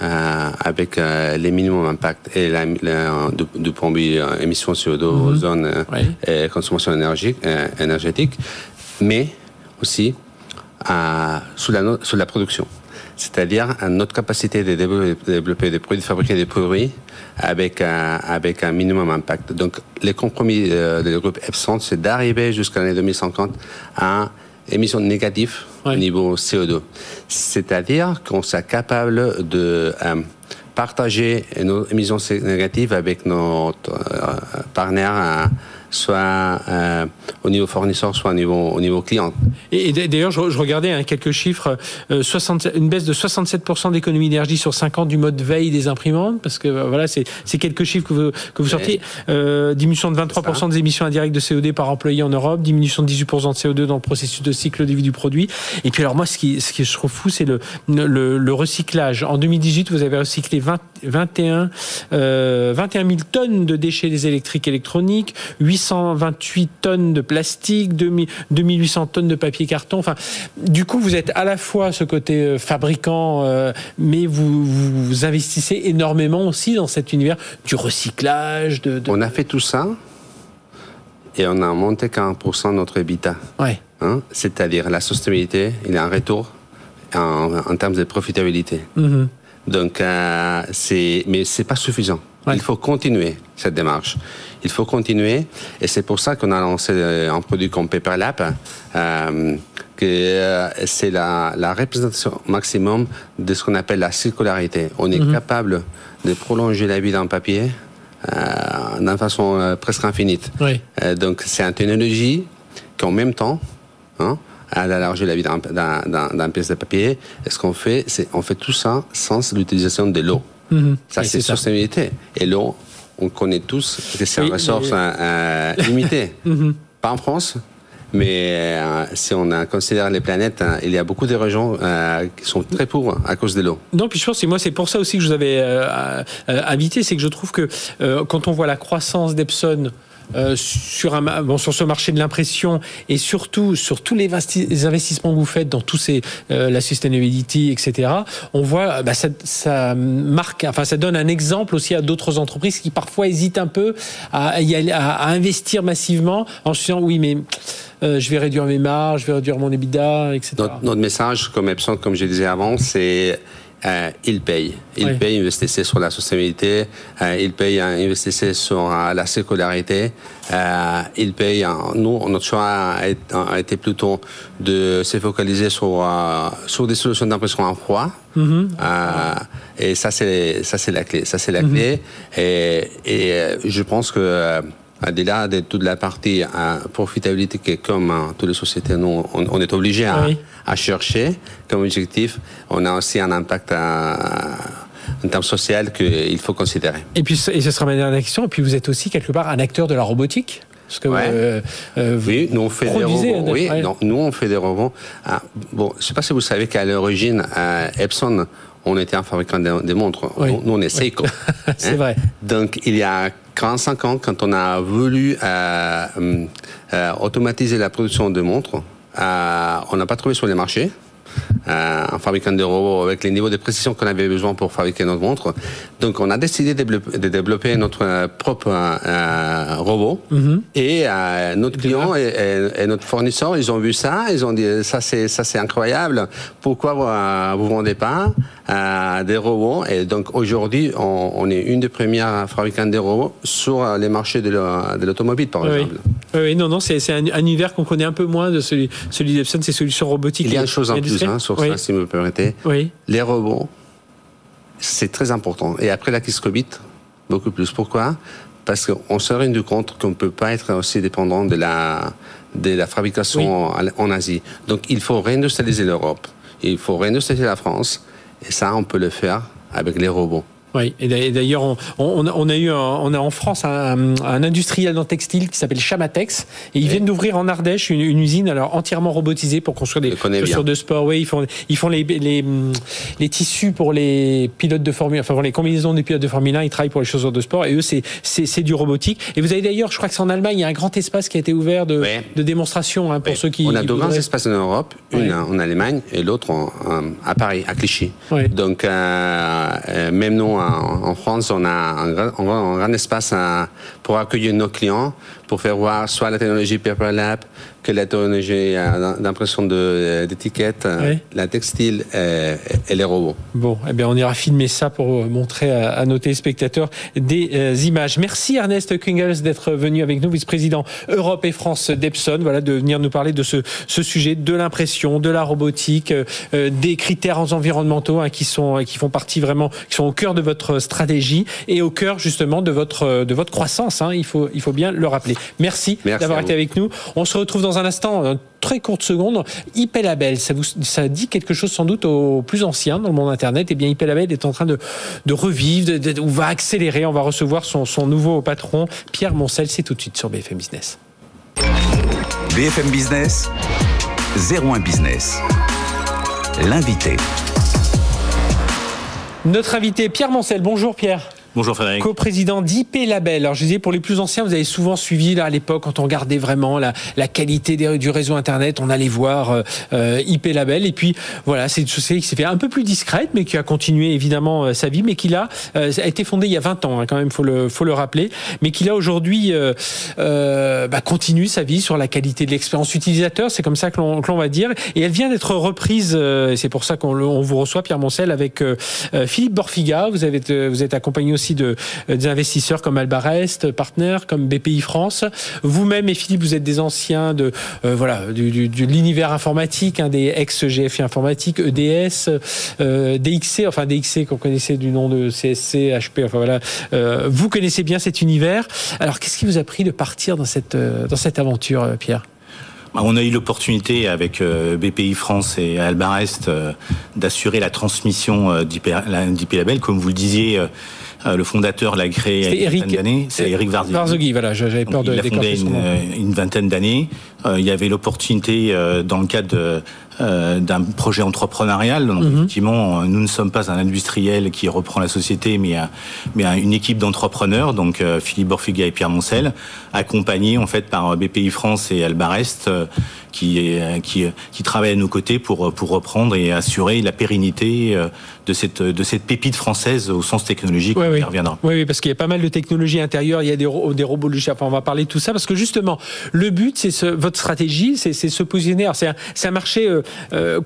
avec euh, les minimums impact et la, du, point de vue euh, émissions CO2, mhm. zone et consommation énergique, énergétique, mais aussi sous, la, sous la production. C'est-à-dire notre capacité de développer, des produits, de fabriquer des produits avec un, avec un minimum impact. Donc, les compromis euh, du groupe Epson, c'est d'arriver jusqu'à l'année 2050 à émissions négatives au niveau CO2. C'est-à-dire qu'on soit capable de euh, partager nos émissions négatives avec notre euh, partenaires soit euh, au niveau fournisseur, soit au niveau, au niveau client. Et, d'ailleurs, je, regardais hein, quelques chiffres, euh, une baisse de 67% d'économie d'énergie sur 5 ans du mode veille des imprimantes, parce que euh, voilà, c'est quelques chiffres que vous, que vous sortiez. diminution de 23% des émissions indirectes de CO2 par employé en Europe, diminution de 18% de CO2 dans le processus de cycle de vie du produit. Et puis alors moi, ce qui, ce qui je trouve fou, c'est le, le, le, recyclage. En 2018, vous avez recyclé 20, 21, 21 000 tonnes de déchets électriques électroniques, 8 828 tonnes de plastique, 2800 tonnes de papier carton. Enfin, du coup, vous êtes à la fois ce côté euh, fabricant, euh, mais vous, vous, investissez énormément aussi dans cet univers du recyclage. De, On a fait tout ça et on a monté 40% notre habitat. Ouais. Hein? C'est-à-dire la soutenabilité, il y a un retour en, termes de profitabilité. Mm-hmm. Donc, euh, c'est, mais c'est pas suffisant. Il faut continuer cette démarche. Il faut continuer, et c'est pour ça qu'on a lancé euh, un produit comme Paperlap, euh, que euh, c'est la, la, représentation maximum de ce qu'on appelle la circularité. On est mhm. capable de prolonger la vie d'un papier d'une façon presque infinite. Oui. donc c'est une technologie qui en même temps hein, a allargé la vie d'un pièce de papier. Et ce qu'on fait, c'est on fait tout ça sans l'utilisation de l'eau. Mhm. Ça, c'est sustainabilité. Et l'eau, on connaît tous que c'est une ressource euh, limitée. (laughs) Mhm. Pas en France, mais euh, si on considère les planètes, hein, il y a beaucoup de régions euh, qui sont très pauvres à cause de l'eau. Non, puis je pense que moi c'est pour ça aussi que je vous avais invité, c'est que je trouve que quand on voit la croissance d'Epson euh, sur, un, bon, sur ce marché de l'impression et surtout sur tous les, investissements que vous faites dans tous ces euh, la sustainability, etc. On voit bah, ça, ça, marque, enfin ça donne un exemple aussi à d'autres entreprises qui parfois hésitent un peu à, à, investir massivement en se disant oui mais euh, je vais réduire mes marges, je vais réduire mon EBITDA, etc. Notre, notre message comme Epson, comme je disais avant, c'est euh, il paye. Il paye, investissez sur la sociabilité, euh, il paye, investissez sur euh, la sécularité, euh, il paye. nous, notre choix a, été plutôt de se focaliser sur, euh, sur des solutions d'impression en froid. Mm-hmm. et ça, c'est, ça, c'est la clé. Ça, c'est la mm-hmm. clé. Et, et je pense que au-delà de toute la partie profitabilité que, comme toutes les sociétés, nous, on, est obligé à, à chercher comme objectif, on a aussi un impact en termes social qu'il faut considérer. Et puis, et ce sera ma dernière question, et puis vous êtes aussi quelque part un acteur de la robotique parce que euh, euh, oui, nous on fait des robots. Oui, nous on fait des robots. Ah, bon, je ne sais pas si vous savez qu'à l'origine, Epson, on était un fabricant de, montres. Nous, on est Seiko. (laughs) C'est vrai. Donc, il y a 45 ans, quand on a voulu euh, automatiser la production de montres, euh, on n'a pas trouvé sur les marchés euh, un fabricant de robots avec les niveaux de précision qu'on avait besoin pour fabriquer notre montre. Donc, on a décidé de développer, notre euh, propre euh, robot. Mhm. Et notre client et, et, notre fournisseur, ils ont vu ça, ils ont dit ça c'est ça c'est incroyable. Pourquoi vous, vous vendez pas des robots? Et donc aujourd'hui, on, on, est une des premières fabricants de robots sur les marchés de l'automobile, par exemple. Oui, non, non, c'est un, univers qu'on connaît un peu moins de celui, celui d'Epson, c'est solutions robotiques. Il y a une chose en plus hein, sur ça, si vous me permettez. Oui. Les robots, c'est très important. Et après la crise Covid, beaucoup plus. Pourquoi? Parce qu'on s'est rendu compte qu'on ne peut pas être aussi dépendant de la, de la fabrication en, Asie. Donc il faut réindustrialiser l'Europe. Il faut réindustrialiser la France. Et ça, on peut le faire avec les robots. Oui, et d'ailleurs, on, on, a eu, on a en France un, un industriel dans le textile qui s'appelle Chamatex, et ils viennent d'ouvrir en Ardèche une, une, usine alors entièrement robotisée pour construire des chaussures de sport. Oui, ils font, ils font les, les, les, tissus pour les pilotes de Formule, enfin pour les combinaisons des pilotes de Formule 1. Ils travaillent pour les chaussures de sport, et eux, c'est du robotique. Et vous avez d'ailleurs, je crois que c'est en Allemagne, il y a un grand espace qui a été ouvert de, de démonstration hein, pour ceux qui. On a deux grands espaces en Europe, une en Allemagne et l'autre à Paris, à Clichy. Donc euh, euh même nous en France, on a un grand, espace pour accueillir nos clients, pour faire voir soit la technologie PaperLab, que la technologie d'impression d'étiquettes, la textile et, les robots. Bon, eh bien, on ira filmer ça pour montrer à, nos téléspectateurs des euh, images. Merci Ernest Kungels d'être venu avec nous, vice-président Europe et France d'Epson, voilà, de venir nous parler de ce, ce sujet, de l'impression, de la robotique, euh, euh, des critères environnementaux hein, qui sont qui font partie vraiment, qui sont au cœur de votre stratégie et au cœur justement de votre de votre croissance. Hein, il faut il faut bien le rappeler. Merci, d'avoir été avec nous. On se retrouve dans un instant, une très courte seconde. IP Label, ça, vous, ça dit quelque chose sans doute aux plus anciens dans le monde Internet. Eh bien, IP Label est en train de, de revivre, ou va accélérer. On va recevoir son, son nouveau patron, Pierre Moncel. C'est tout de suite sur BFM Business. BFM Business, 01 Business. L'invité. Notre invité, Pierre Moncel. Bonjour Pierre. Bonjour Frédéric. Co-président d'IP Label. Alors je disais, pour les plus anciens, vous avez souvent suivi là, à l'époque, quand on regardait vraiment la, qualité du réseau Internet, on allait voir euh, euh IP Label. Et puis voilà, c'est une société qui s'est fait un peu plus discrète, mais qui a continué évidemment euh, sa vie, mais qui là, euh, a été fondée il y a 20 ans, hein, quand même, faut le, faut le rappeler, mais qui là aujourd'hui bah, continue sa vie sur la qualité de l'expérience utilisateur, c'est comme ça que l'on va dire. Et elle vient d'être reprise, et c'est pour ça qu'on vous reçoit, Pierre Moncel, avec Philippe Borfiga. Vous êtes accompagné aussi aussi de, euh, des investisseurs comme Albarest, Partner, comme BPI France. Vous-même et Philippe, vous êtes des anciens de euh, voilà du, l'univers informatique, hein, des ex-GFI informatique, EDS, euh, DXC, enfin DXC qu'on connaissait du nom de CSC, HP. Enfin voilà, vous connaissez bien cet univers. Alors, qu'est-ce qui vous a pris de partir dans cette dans cette aventure, Pierre? Bah, on a eu l'opportunité avec BPI France et Albarest d'assurer la transmission d'IP Label. Comme vous le disiez, le fondateur l'a créé il y a une vingtaine d'années. C'est Eric Varzogui. Varzogui, voilà, j'avais peur de Il l'a fondé une, une, vingtaine d'années. Euh, il y avait l'opportunité, euh, dans le cadre de, d'un projet entrepreneurial. Donc, mhm. effectivement, nous ne sommes pas un industriel qui reprend la société, mais, mais une équipe d'entrepreneurs, donc Philippe Borfiga et Pierre Moncel, accompagnés en fait par BPI France et Albarest, qui, qui, qui travaillent à nos côtés pour, pour reprendre et assurer la pérennité de cette, de cette pépite française au sens technologique oui, oui. reviendra. Oui, oui parce qu'il y a pas mal de technologies intérieures, il y a des, des robots logiciels, enfin, on va parler de tout ça, parce que justement, le but, c'est ce, votre stratégie, c'est se positionner. C'est un, un, marché euh, euh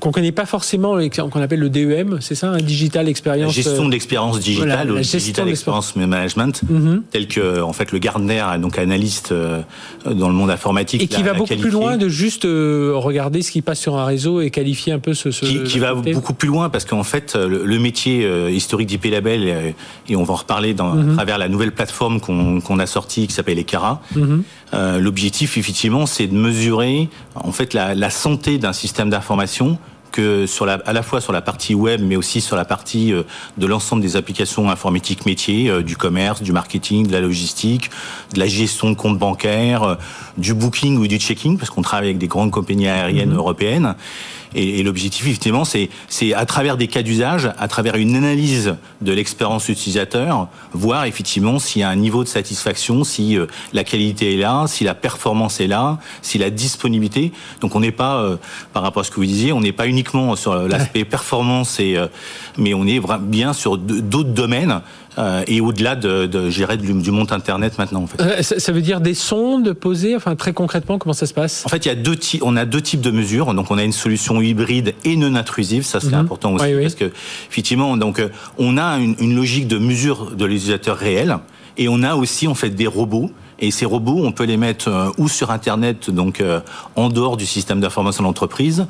qu'on ne connaît pas forcément, qu'on appelle le DEM, c'est ça, un Digital Experience Gestion de l'expérience digitale, voilà, Digital Experience Management, mm-hmm. tel que en fait le Gardner, donc analyste euh, dans le monde informatique. Et qui va beaucoup plus loin de juste euh, regarder ce qui passe sur un réseau et qualifier un peu ce. ce qui, qui va beaucoup plus loin parce qu'en fait, le, métier historique d'IP Label et on va en reparler dans, à mhm. travers la nouvelle plateforme qu'on a sortie qui s'appelle Ecara. Mhm. Euh, l'objectif, effectivement, c'est de mesurer en fait la, la santé d'un système d'information que sur la, à la fois sur la partie web, mais aussi sur la partie euh, de l'ensemble des applications informatiques métiers, euh, du commerce, du marketing, de la logistique, de la gestion de comptes bancaires, du booking ou du checking, parce qu'on travaille avec des grandes compagnies aériennes mhm. européennes. Et, et l'objectif, effectivement, c'est, c'est à travers des cas d'usage, à travers une analyse de l'expérience utilisateur, voir effectivement s'il y a un niveau de satisfaction, si euh, la qualité est là, si la performance est là, si la disponibilité. Donc on n'est pas, euh, par rapport à ce que vous disiez, on n'est pas uniquement sur l'aspect performance, et, euh, mais on est bien sur d'autres domaines euh, et au-delà de, de du, du, monde Internet maintenant. En fait. Euh, ça, veut dire des sondes posées? Enfin, très concrètement, comment ça se passe? En fait, il y a deux on a deux types de mesures. Donc, on a une solution hybride et non intrusive. Ça, c'est mhm. important aussi parce que effectivement, donc, euh, on a une, une logique de mesure de l'utilisateur réel et on a aussi en fait des robots et ces robots, on peut les mettre euh, ou sur Internet, donc euh, en dehors du système d'information d'entreprise,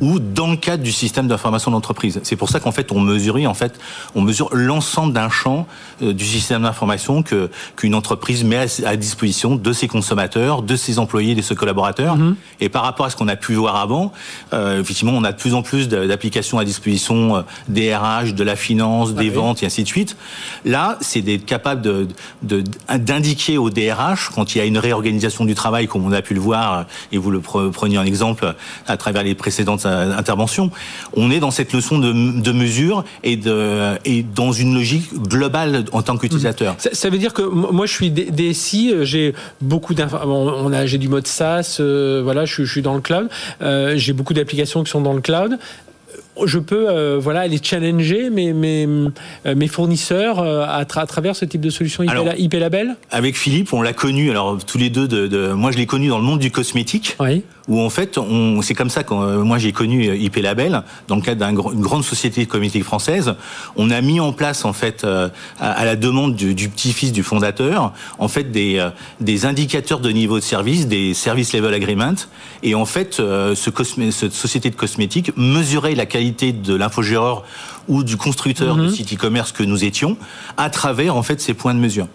ou dans le cadre du système d'information d'entreprise. C'est pour ça qu'en fait, on mesure, en fait, on mesure l'ensemble d'un champ euh, du système d'information que qu'une entreprise met à, disposition de ses consommateurs, de ses employés, de ses collaborateurs. Mm-hmm. Et par rapport à ce qu'on a pu voir avant, effectivement, on a de plus en plus d'applications à disposition des RH, de la finance, des ventes et ainsi de suite. Là, c'est d'être capable de d'indiquer au DRH quand il y a une réorganisation du travail, comme on a pu le voir, et vous le preniez en exemple à travers les précédentes euh, interventions, on est dans cette notion de, mesure et, de, et dans une logique globale en tant qu'utilisateur. Ça, veut dire que moi, je suis DSI, euh, j'ai beaucoup d'informations, j'ai du mode SaaS, euh, voilà, je, suis dans le cloud, j'ai beaucoup d'applications qui sont dans le cloud je peux voilà aller challenger mes, mes, mes fournisseurs à, travers ce type de solution IP, Label? Avec Philippe, on l'a connu, alors tous les deux, de, moi je l'ai connu dans le monde du cosmétique. Oui où en fait, c'est comme ça que euh, moi j'ai connu euh, IP Label dans le cadre d'une grande société de cosmétique française. On a mis en place en fait euh, à, la demande du, petit-fils du fondateur, en fait des, des indicateurs de niveau de service, des service level agreement, et en fait ce cette société de cosmétique mesurait la qualité de l'infogéreur ou du constructeur de mhm. site e-commerce que nous étions à travers en fait ces points de mesure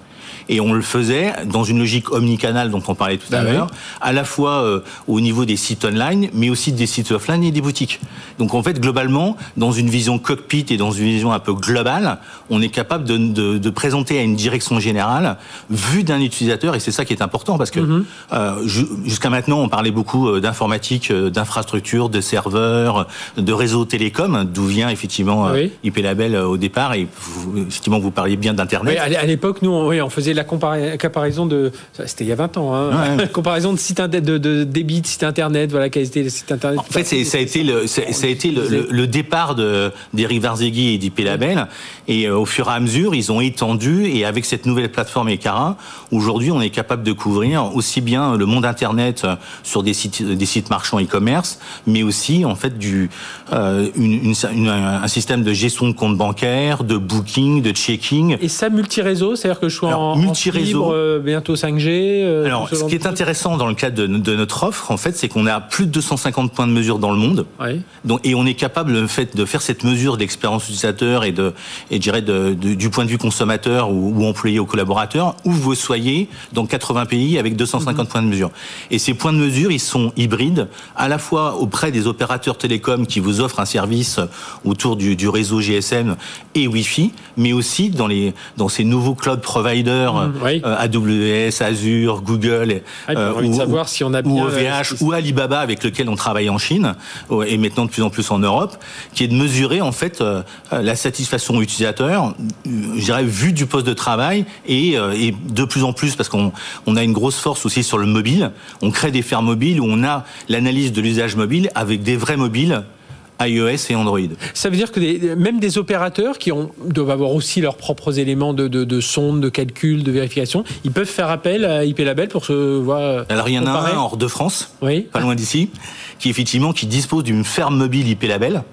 et on le faisait dans une logique omnicanal dont on parlait tout à bah l'heure, à la fois euh, au niveau des sites online, mais aussi des sites offline et des boutiques. Donc en fait, globalement, dans une vision cockpit et dans une vision un peu globale, on est capable de, de, de présenter à une direction générale, vue d'un utilisateur, et c'est ça qui est important, parce que mhm. euh, jusqu'à maintenant, on parlait beaucoup euh, d'informatique, euh, d'infrastructure, de serveurs, de réseaux télécoms, d'où vient effectivement IP Label au départ, et effectivement, vous parliez bien d'Internet. Oui, à l'époque, nous, on, on faisait la comparaison de. C'était il y a 20 ans, hein, (laughs) comparaison de site de, de, débit de site internet, voilà, étaient les sites internet. En fait, ça a été le, ça a été le, le, départ de, d'Eric Varzegui et d'IP Label. Et euh, au fur et à mesure, ils ont étendu. Et avec cette nouvelle plateforme Ecara, aujourd'hui, on est capable de couvrir aussi bien le monde internet euh, sur des sites, des sites marchands e-commerce, mais aussi, en fait, du, euh, une, une, un système de gestion de compte bancaire, de booking, de checking. Et ça, multi-réseau, c'est-à-dire que je suis en, multi-réseau. Euh, bientôt 5G. Euh, Alors, ce, qui est intéressant dans le cadre de, notre offre, en fait, c'est qu'on a plus de 250 points de mesure dans le monde. Donc, et on est capable, le fait, de faire cette mesure d'expérience utilisateur et de, et dirais de, du point de vue consommateur ou, employé ou collaborateur, où vous soyez dans 80 pays avec 250 mhm. points de mesure. Et ces points de mesure, ils sont hybrides, à la fois auprès des opérateurs télécoms qui vous offrent un service autour du, du réseau GSM et Wi-Fi, mais aussi dans les dans ces nouveaux cloud providers Mhm. Euh, AWS, Azure, Google, ah, euh, ou, savoir si on a bien ou OVH ou Alibaba avec lequel on travaille en Chine et maintenant de plus en plus en Europe, qui est de mesurer en fait euh, la satisfaction utilisateur, je dirais vu du poste de travail et, et de plus en plus parce qu'on on a une grosse force aussi sur le mobile. On crée des fermes mobiles où on a l'analyse de l'usage mobile avec des vrais mobiles iOS et Android. Ça veut dire que même des opérateurs qui ont, doivent avoir aussi leurs propres éléments de, de, sonde, de calcul, de vérification, ils peuvent faire appel à IP Label pour se voir. Alors il y en a un hors de France, pas loin d'ici, qui effectivement qui dispose d'une ferme mobile IP Label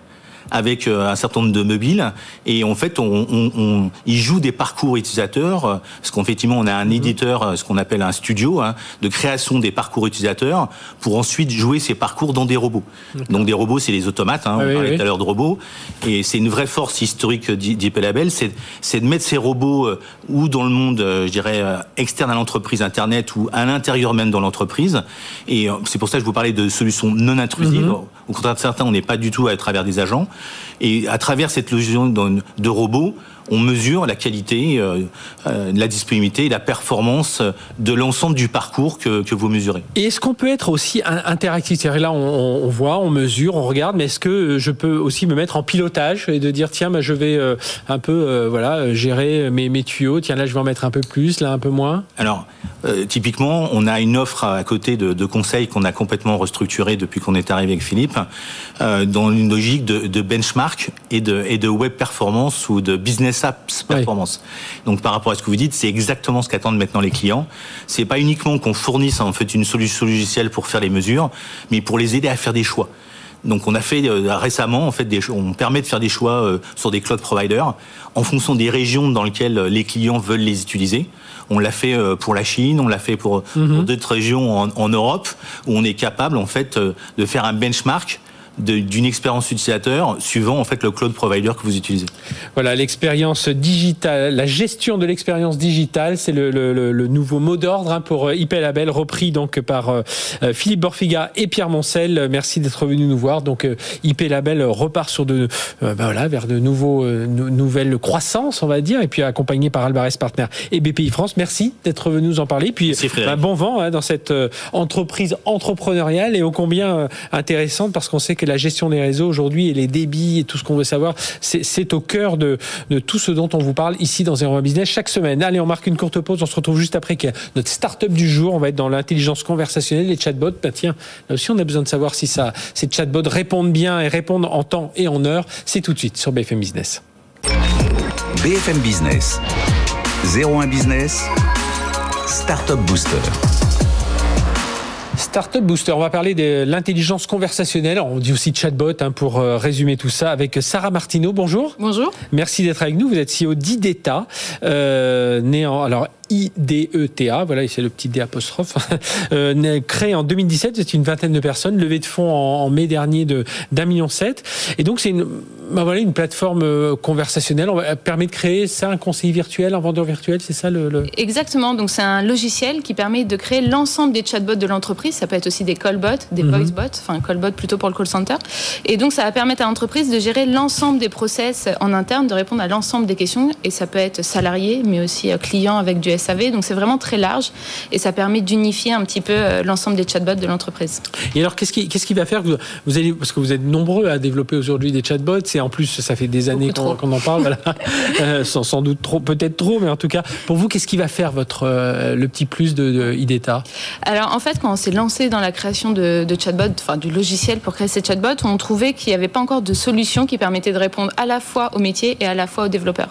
avec euh, un certain nombre de mobiles. Et en fait on, on, on ils jouent des parcours utilisateurs euh, parce qu'effectivement on a un mhm. éditeur euh, ce qu'on appelle un studio hein, de création des parcours utilisateurs pour ensuite jouer ces parcours dans des robots. Donc des robots c'est les automates hein, on parlait tout à l'heure de robots. Et c'est une vraie force historique d'IPLabel c'est c'est de mettre ces robots ou dans le monde je dirais externe à l'entreprise internet ou à l'intérieur même dans l'entreprise. Et c'est pour ça que je vous parlais de solutions non intrusives. Mhm. au contraire de certains on n'est pas du tout à travers des agents et à travers cette logique de robots, on mesure la qualité, euh, euh, la disponibilité et la performance de l'ensemble du parcours que, que, vous mesurez. Et est-ce qu'on peut être aussi interactif? C'est-à-dire là, on, on, voit, on mesure, on regarde, mais est-ce que je peux aussi me mettre en pilotage et de dire tiens, bah, je vais euh, un peu voilà gérer mes, mes, tuyaux. Tiens, là, je vais en mettre un peu plus, là, un peu moins? Alors, typiquement, on a une offre à côté de, de conseils qu'on a complètement restructuré depuis qu'on est arrivé avec Philippe, dans une logique de, de benchmark et de, et de web performance ou de business SAPS performance. Donc par rapport à ce que vous dites, c'est exactement ce qu'attendent maintenant les clients. C'est pas uniquement qu'on fournisse en fait une solution logicielle pour faire les mesures, mais pour les aider à faire des choix. Donc on a fait euh, récemment en fait des on permet de faire des choix euh, sur des cloud providers en fonction des régions dans lesquelles les clients veulent les utiliser. On l'a fait euh, pour la Chine, on l'a fait pour, mhm. d'autres régions en, en, Europe où on est capable en fait de faire un benchmark d'une expérience utilisateur suivant en fait le cloud provider que vous utilisez. Voilà, l'expérience digitale, la gestion de l'expérience digitale, c'est le, le, le, nouveau mot d'ordre hein, pour euh, IP Label, repris donc par euh, euh, Philippe Borfiga et Pierre Moncel. Merci d'être venu nous voir. Donc IP Label repart sur de, bah voilà, vers de nouveaux, nouvelles croissances, on va dire, et puis accompagné par Alvarez Partner et BPI France. Merci d'être venu nous en parler. Puis bah, bon vent hein, dans cette entreprise entrepreneuriale et ô combien intéressante parce qu'on sait que la gestion des réseaux aujourd'hui et les débits et tout ce qu'on veut savoir, c'est au cœur de, tout ce dont on vous parle ici dans Zero Business chaque semaine. Allez, on marque une courte pause. On se retrouve juste après notre start-up du jour. On va être dans l'intelligence conversationnelle, les chatbots. Bah, tiens, là aussi, on a besoin de savoir si ces chatbots répondent bien et répondent en temps et en heure. C'est tout de suite sur BFM Business. BFM Business. 01 Business. Startup Booster. Startup Booster, on va parler de l'intelligence conversationnelle, on dit aussi chatbot hein, pour euh, résumer tout ça, avec Sarah Martineau. Bonjour. Bonjour. Merci d'être avec nous. Vous êtes CEO d'IDETA, euh, né en, alors IDETA, voilà, c'est le petit D apostrophe, (laughs) euh, créé en 2017, c'est une vingtaine de personnes, levé de fonds en, mai dernier de d'un million sept. Et donc c'est une, bah voilà, une plateforme euh, conversationnelle. On permet de créer ça, un conseiller virtuel, un vendeur virtuel, c'est ça le, Exactement. Donc c'est un logiciel qui permet de créer l'ensemble des chatbots de l'entreprise. Ça peut être aussi des callbots, des mhm. voicebots, enfin callbots plutôt pour le call center. Et donc ça va permettre à l'entreprise de gérer l'ensemble des process en interne, de répondre à l'ensemble des questions. Et ça peut être salarié, mais aussi euh, client avec du SAV. Donc c'est vraiment très large et ça permet d'unifier un petit peu euh, l'ensemble des chatbots de l'entreprise. Et alors qu'est-ce qui, qu'est-ce qui va faire que vous, allez, parce que vous êtes nombreux à développer aujourd'hui des chatbots, et en plus ça fait des années qu'on, en parle, voilà. (laughs) Euh, sans, doute trop, peut-être trop, mais en tout cas pour vous qu'est-ce qui va faire votre euh, le petit plus de, de IDETA? Alors en fait quand on s'est lancé dans la création de, de chatbots, enfin du logiciel pour créer ces chatbots, on trouvait qu'il n'y avait pas encore de solution qui permettait de répondre à la fois aux métiers et à la fois aux développeurs.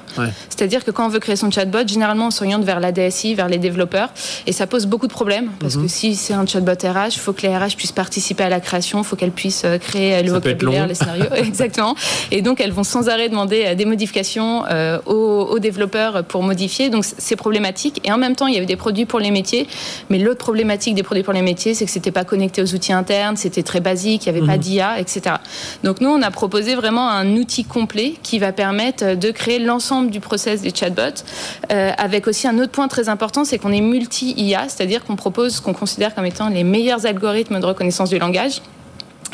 C'est-à-dire que quand on veut créer son chatbot, généralement on s'oriente vers la DSI, vers les développeurs. Et ça pose beaucoup de problèmes parce que mhm. si c'est un chatbot RH, il faut que les RH puissent participer à la création, il faut qu'elles puissent euh, créer le vocabulaire, les scénarios. (laughs) Exactement. Et donc elles vont sans arrêt demander euh, des modifications euh, aux, développeurs pour modifier. Donc c'est problématique. Et en même temps, il y avait des produits pour les métiers. Mais l'autre problématique des produits pour les métiers, c'est que c'était pas connecté aux outils internes, c'était très basique, il n'y avait pas mhm. d'IA, etc. Donc nous, on a proposé vraiment un outil complet qui va permettre de créer l'ensemble du process des chatbots, avec aussi un autre point très important c'est qu'on est multi-IA, c'est-à-dire qu'on propose ce qu'on considère comme étant les meilleurs algorithmes de reconnaissance du langage.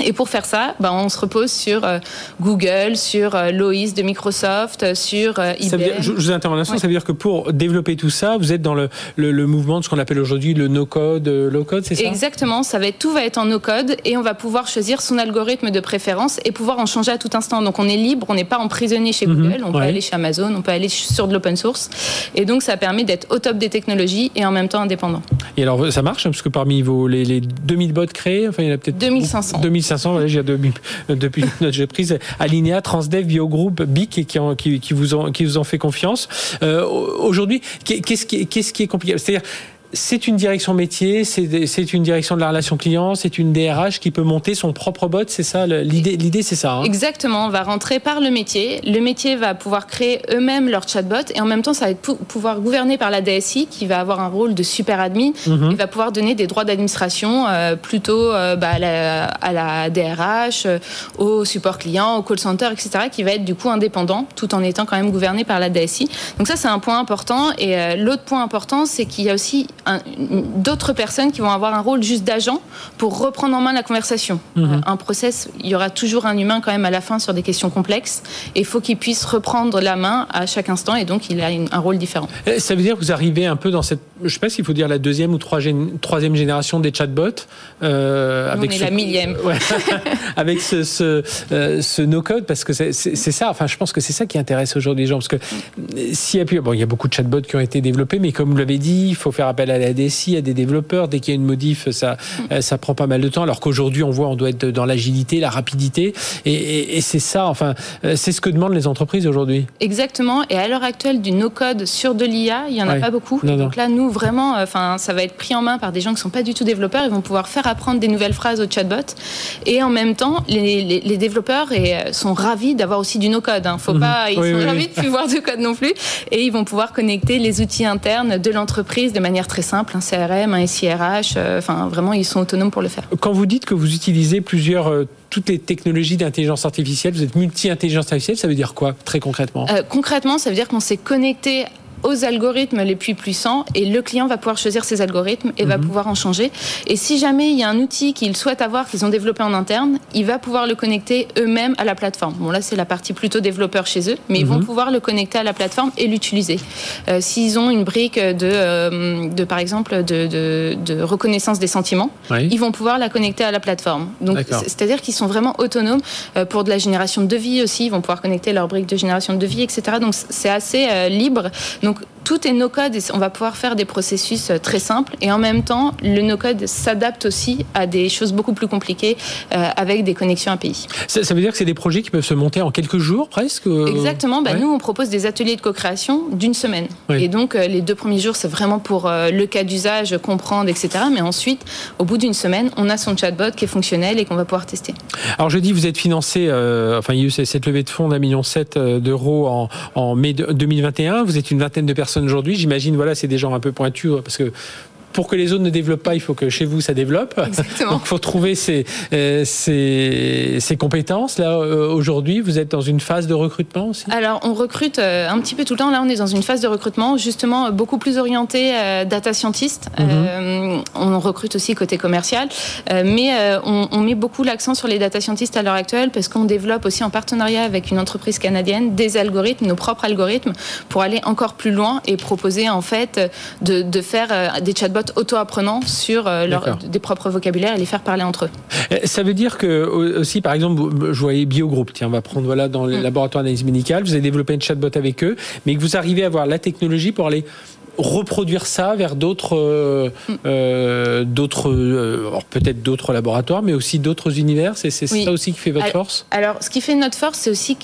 Et pour faire ça, ben, on se repose sur euh, Google, sur euh, Lois de Microsoft, euh, sur IBM. je, vous interromps ça veut dire que pour développer tout ça, vous êtes dans le, le, mouvement de ce qu'on appelle aujourd'hui le no-code, low-code, c'est ça? Exactement, ça va être, tout va être en no-code et on va pouvoir choisir son algorithme de préférence et pouvoir en changer à tout instant. Donc on est libre, on n'est pas emprisonné chez mhm, Google, on peut aller chez Amazon, on peut aller sur de l'open source. Et donc ça permet d'être au top des technologies et en même temps indépendant. Et alors ça marche, parce que parmi vos, les, les 2000 bots créés, enfin il y en a peut-être... 2500. 500, voilà, j'ai depuis, depuis (laughs) notre prise, Alinea, Transdev, Biogroup, BIC, qui, vous ont, fait confiance. Euh, Aujourd'hui, qu'est-ce qui, qui est compliqué? C'est-à-dire, c'est une direction métier, c'est une direction de la relation client, c'est une DRH qui peut monter son propre bot, c'est ça l'idée L'idée, c'est ça. Hein Exactement. On va rentrer par le métier. Le métier va pouvoir créer eux-mêmes leur chatbot et en même temps, ça va être pouvoir gouverner par la DSI qui va avoir un rôle de super admin mhm. et va pouvoir donner des droits d'administration euh, plutôt euh, bah, à, la, DRH, euh, au support client, au call center, etc., qui va être du coup indépendant tout en étant quand même gouverné par la DSI. Donc ça, c'est un point important. Et l'autre point important, c'est qu'il y a aussi d'autres personnes qui vont avoir un rôle juste d'agent pour reprendre en main la conversation. Mhm. Un process, il y aura toujours un humain quand même à la fin sur des questions complexes et il faut qu'il puisse reprendre la main à chaque instant et donc il a un rôle différent. Ça veut dire que vous arrivez un peu dans cette, je ne sais pas s'il faut dire la deuxième ou troisième génération des chatbots. Euh, avec on est la millième. (laughs) (laughs) avec ce, ce, euh, ce no-code parce que c'est ça, enfin je pense que c'est ça qui intéresse aujourd'hui les gens parce que s'il y a plus, bon il y a beaucoup de chatbots qui ont été développés mais comme vous l'avez dit, il faut faire appel à la DSI, à des développeurs. Dès qu'il y a une modif, ça, mm. ça prend pas mal de temps. Alors qu'aujourd'hui, on voit, on doit être dans l'agilité, la rapidité. Et, c'est ça, enfin, euh, c'est ce que demandent les entreprises aujourd'hui. Exactement. Et à l'heure actuelle, du no-code sur de l'IA, il y en a pas beaucoup. Donc là, nous, vraiment, euh, enfin, ça va être pris en main par des gens qui sont pas du tout développeurs. Ils vont pouvoir faire apprendre des nouvelles phrases au chatbot. Et en même temps, les, développeurs euh, sont ravis d'avoir aussi du no-code. Hein. Faut mhm. pas, ils sont ravis de plus voir de code non plus. Et ils vont pouvoir connecter les outils internes de l'entreprise de manière très simple, un CRM, un SIRH. Euh, enfin, vraiment, ils sont autonomes pour le faire. Quand vous dites que vous utilisez plusieurs euh, toutes les technologies d'intelligence artificielle, vous êtes multi-intelligence artificielle, ça veut dire quoi très concrètement? Euh, Concrètement, ça veut dire qu'on s'est connecté aux algorithmes les plus puissants et le client va pouvoir choisir ses algorithmes et va mhm. pouvoir en changer. Et si jamais il y a un outil qu'il souhaite avoir, qu'ils ont développé en interne, il va pouvoir le connecter eux-mêmes à la plateforme. Bon là c'est la partie plutôt développeur chez eux, mais ils vont mhm. pouvoir le connecter à la plateforme et l'utiliser. Euh, s'ils ont une brique de, euh, de par exemple de, de, de, reconnaissance des sentiments, ils vont pouvoir la connecter à la plateforme. Donc c'est-à-dire qu'ils sont vraiment autonomes euh, pour de la génération de devis aussi. Ils vont pouvoir connecter leur brique de génération de devis, etc. Donc c'est assez libre. Donc donc tout est no-code et on va pouvoir faire des processus euh, très simples. Et en même temps, le no-code s'adapte aussi à des choses beaucoup plus compliquées euh, avec des connexions API. Ça, ça veut dire que c'est des projets qui peuvent se monter en quelques jours presque euh, Exactement. Bah, Nous, on propose des ateliers de co-création d'une semaine. Et donc, les deux premiers jours, c'est vraiment pour le cas d'usage, comprendre, etc. Mais ensuite, au bout d'une semaine, on a son chatbot qui est fonctionnel et qu'on va pouvoir tester. Alors, je dis, vous êtes financé, enfin, il y a eu cette levée de fonds d'un million sept d'euros en, en mai 2021. Vous êtes une vingtaine de personnes aujourd'hui. J'imagine, voilà, c'est des gens un peu pointus parce que pour que les autres ne développent pas, il faut que chez vous ça développe. Exactement. Donc il faut trouver ces, euh, ces, compétences. Là, euh, aujourd'hui, vous êtes dans une phase de recrutement aussi? Alors, on recrute euh, un petit peu tout le temps. Là, on est dans une phase de recrutement, justement, beaucoup plus orientée data scientist. Mhm. on recrute aussi côté commercial. mais on, on, met beaucoup l'accent sur les data scientists à l'heure actuelle parce qu'on développe aussi en partenariat avec une entreprise canadienne des algorithmes, nos propres algorithmes, pour aller encore plus loin et proposer, en fait, de, de faire des chatbots auto-apprenants sur euh, leur, des propres vocabulaires et les faire parler entre eux. Eh, ça veut dire que aussi, par exemple, je voyais Biogroup, tiens, on va prendre voilà dans les mm. laboratoires d'analyse médicale, vous avez développé une chatbot avec eux, mais que vous arrivez à avoir la technologie pour aller reproduire ça vers d'autres, euh, mm. euh, d'autres, peut-être d'autres laboratoires, mais aussi d'autres univers. C'est, ça aussi qui fait votre force? Alors, ce qui fait notre force, c'est aussi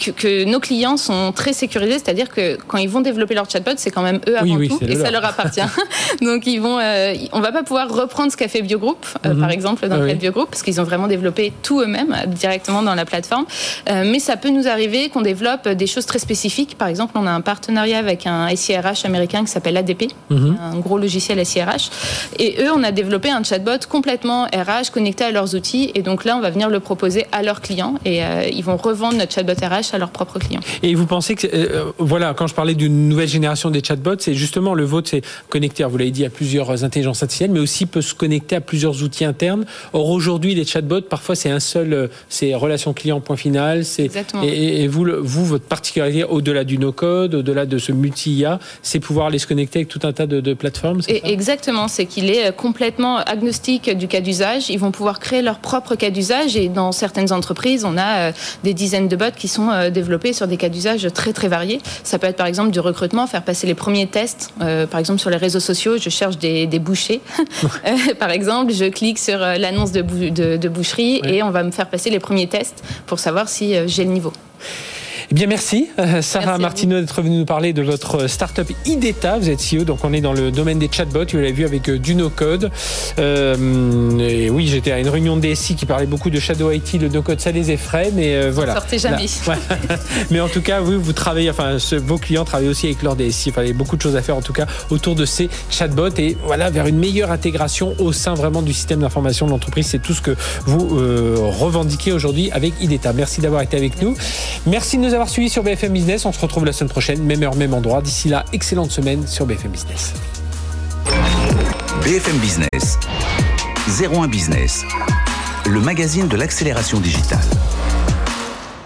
que, nos clients sont très sécurisés, c'est-à-dire que quand ils vont développer leur chatbot, c'est quand même eux avant tout et ça leur appartient. (laughs) Donc ils vont, euh, on va pas pouvoir reprendre ce qu'a fait Biogroup, euh, mhm. par exemple dans le cas de Biogroup, parce qu'ils ont vraiment développé tout eux-mêmes euh, directement dans la plateforme. mais ça peut nous arriver qu'on développe des choses très spécifiques. Par exemple, on a un partenariat avec un SIRH américain qui s'appelle ADP, mhm. un gros logiciel SIRH, et eux, on a développé un chatbot complètement RH connecté à leurs outils. Et donc là, on va venir le proposer à leurs clients et ils vont revendre notre chatbot RH à leurs propres clients. Et vous pensez que, euh, voilà, quand je parlais d'une nouvelle génération des chatbots, c'est justement le vôtre, c'est connecté, vous l'avez dit, à plusieurs intelligences artificielles, mais aussi peut se connecter à plusieurs outils internes. Or, aujourd'hui, les chatbots, parfois, c'est un seul, euh, c'est relation client, point final. Exactement. Et, et, vous, vous, votre particularité, au-delà du no-code, au-delà de ce multi-IA, c'est pouvoir aller se connecter avec tout un tas de, de plateformes. Et exactement, c'est qu'il est euh, complètement agnostique du cas d'usage. Ils vont pouvoir créer leur propre cas d'usage et dans certaines entreprises, on a des dizaines de bots qui sont euh, développés sur des cas d'usage très très variés. Ça peut être par exemple du recrutement, faire passer les premiers tests. Euh, par exemple sur les réseaux sociaux, je cherche des, bouchers. (laughs) Euh, par exemple, je clique sur l'annonce de, de, boucherie et on va me faire passer les premiers tests pour savoir si j'ai le niveau. Eh bien, merci, euh, Sarah Martineau, d'être venue nous parler de votre startup IDETA. Vous êtes CEO, donc on est dans le domaine des chatbots. Vous l'avez vu avec euh, du no-code. Euh, et oui, j'étais à une réunion de DSI qui parlait beaucoup de Shadow IT, le no-code, ça les effraie, mais voilà. Sortez jamais. (laughs) (laughs) mais en tout cas, vous, vous travaillez, enfin, vos clients travaillent aussi avec leur DSI. Enfin, il y a beaucoup de choses à faire, en tout cas, autour de ces chatbots et voilà, vers une meilleure intégration au sein vraiment du système d'information de l'entreprise. C'est tout ce que vous revendiquez aujourd'hui avec IDETA. Merci d'avoir été avec nous. Merci de nous avoir suivi sur BFM Business. On se retrouve la semaine prochaine, même heure, même endroit. D'ici là, excellente semaine sur BFM Business. BFM Business, 01 Business, le magazine de l'accélération digitale.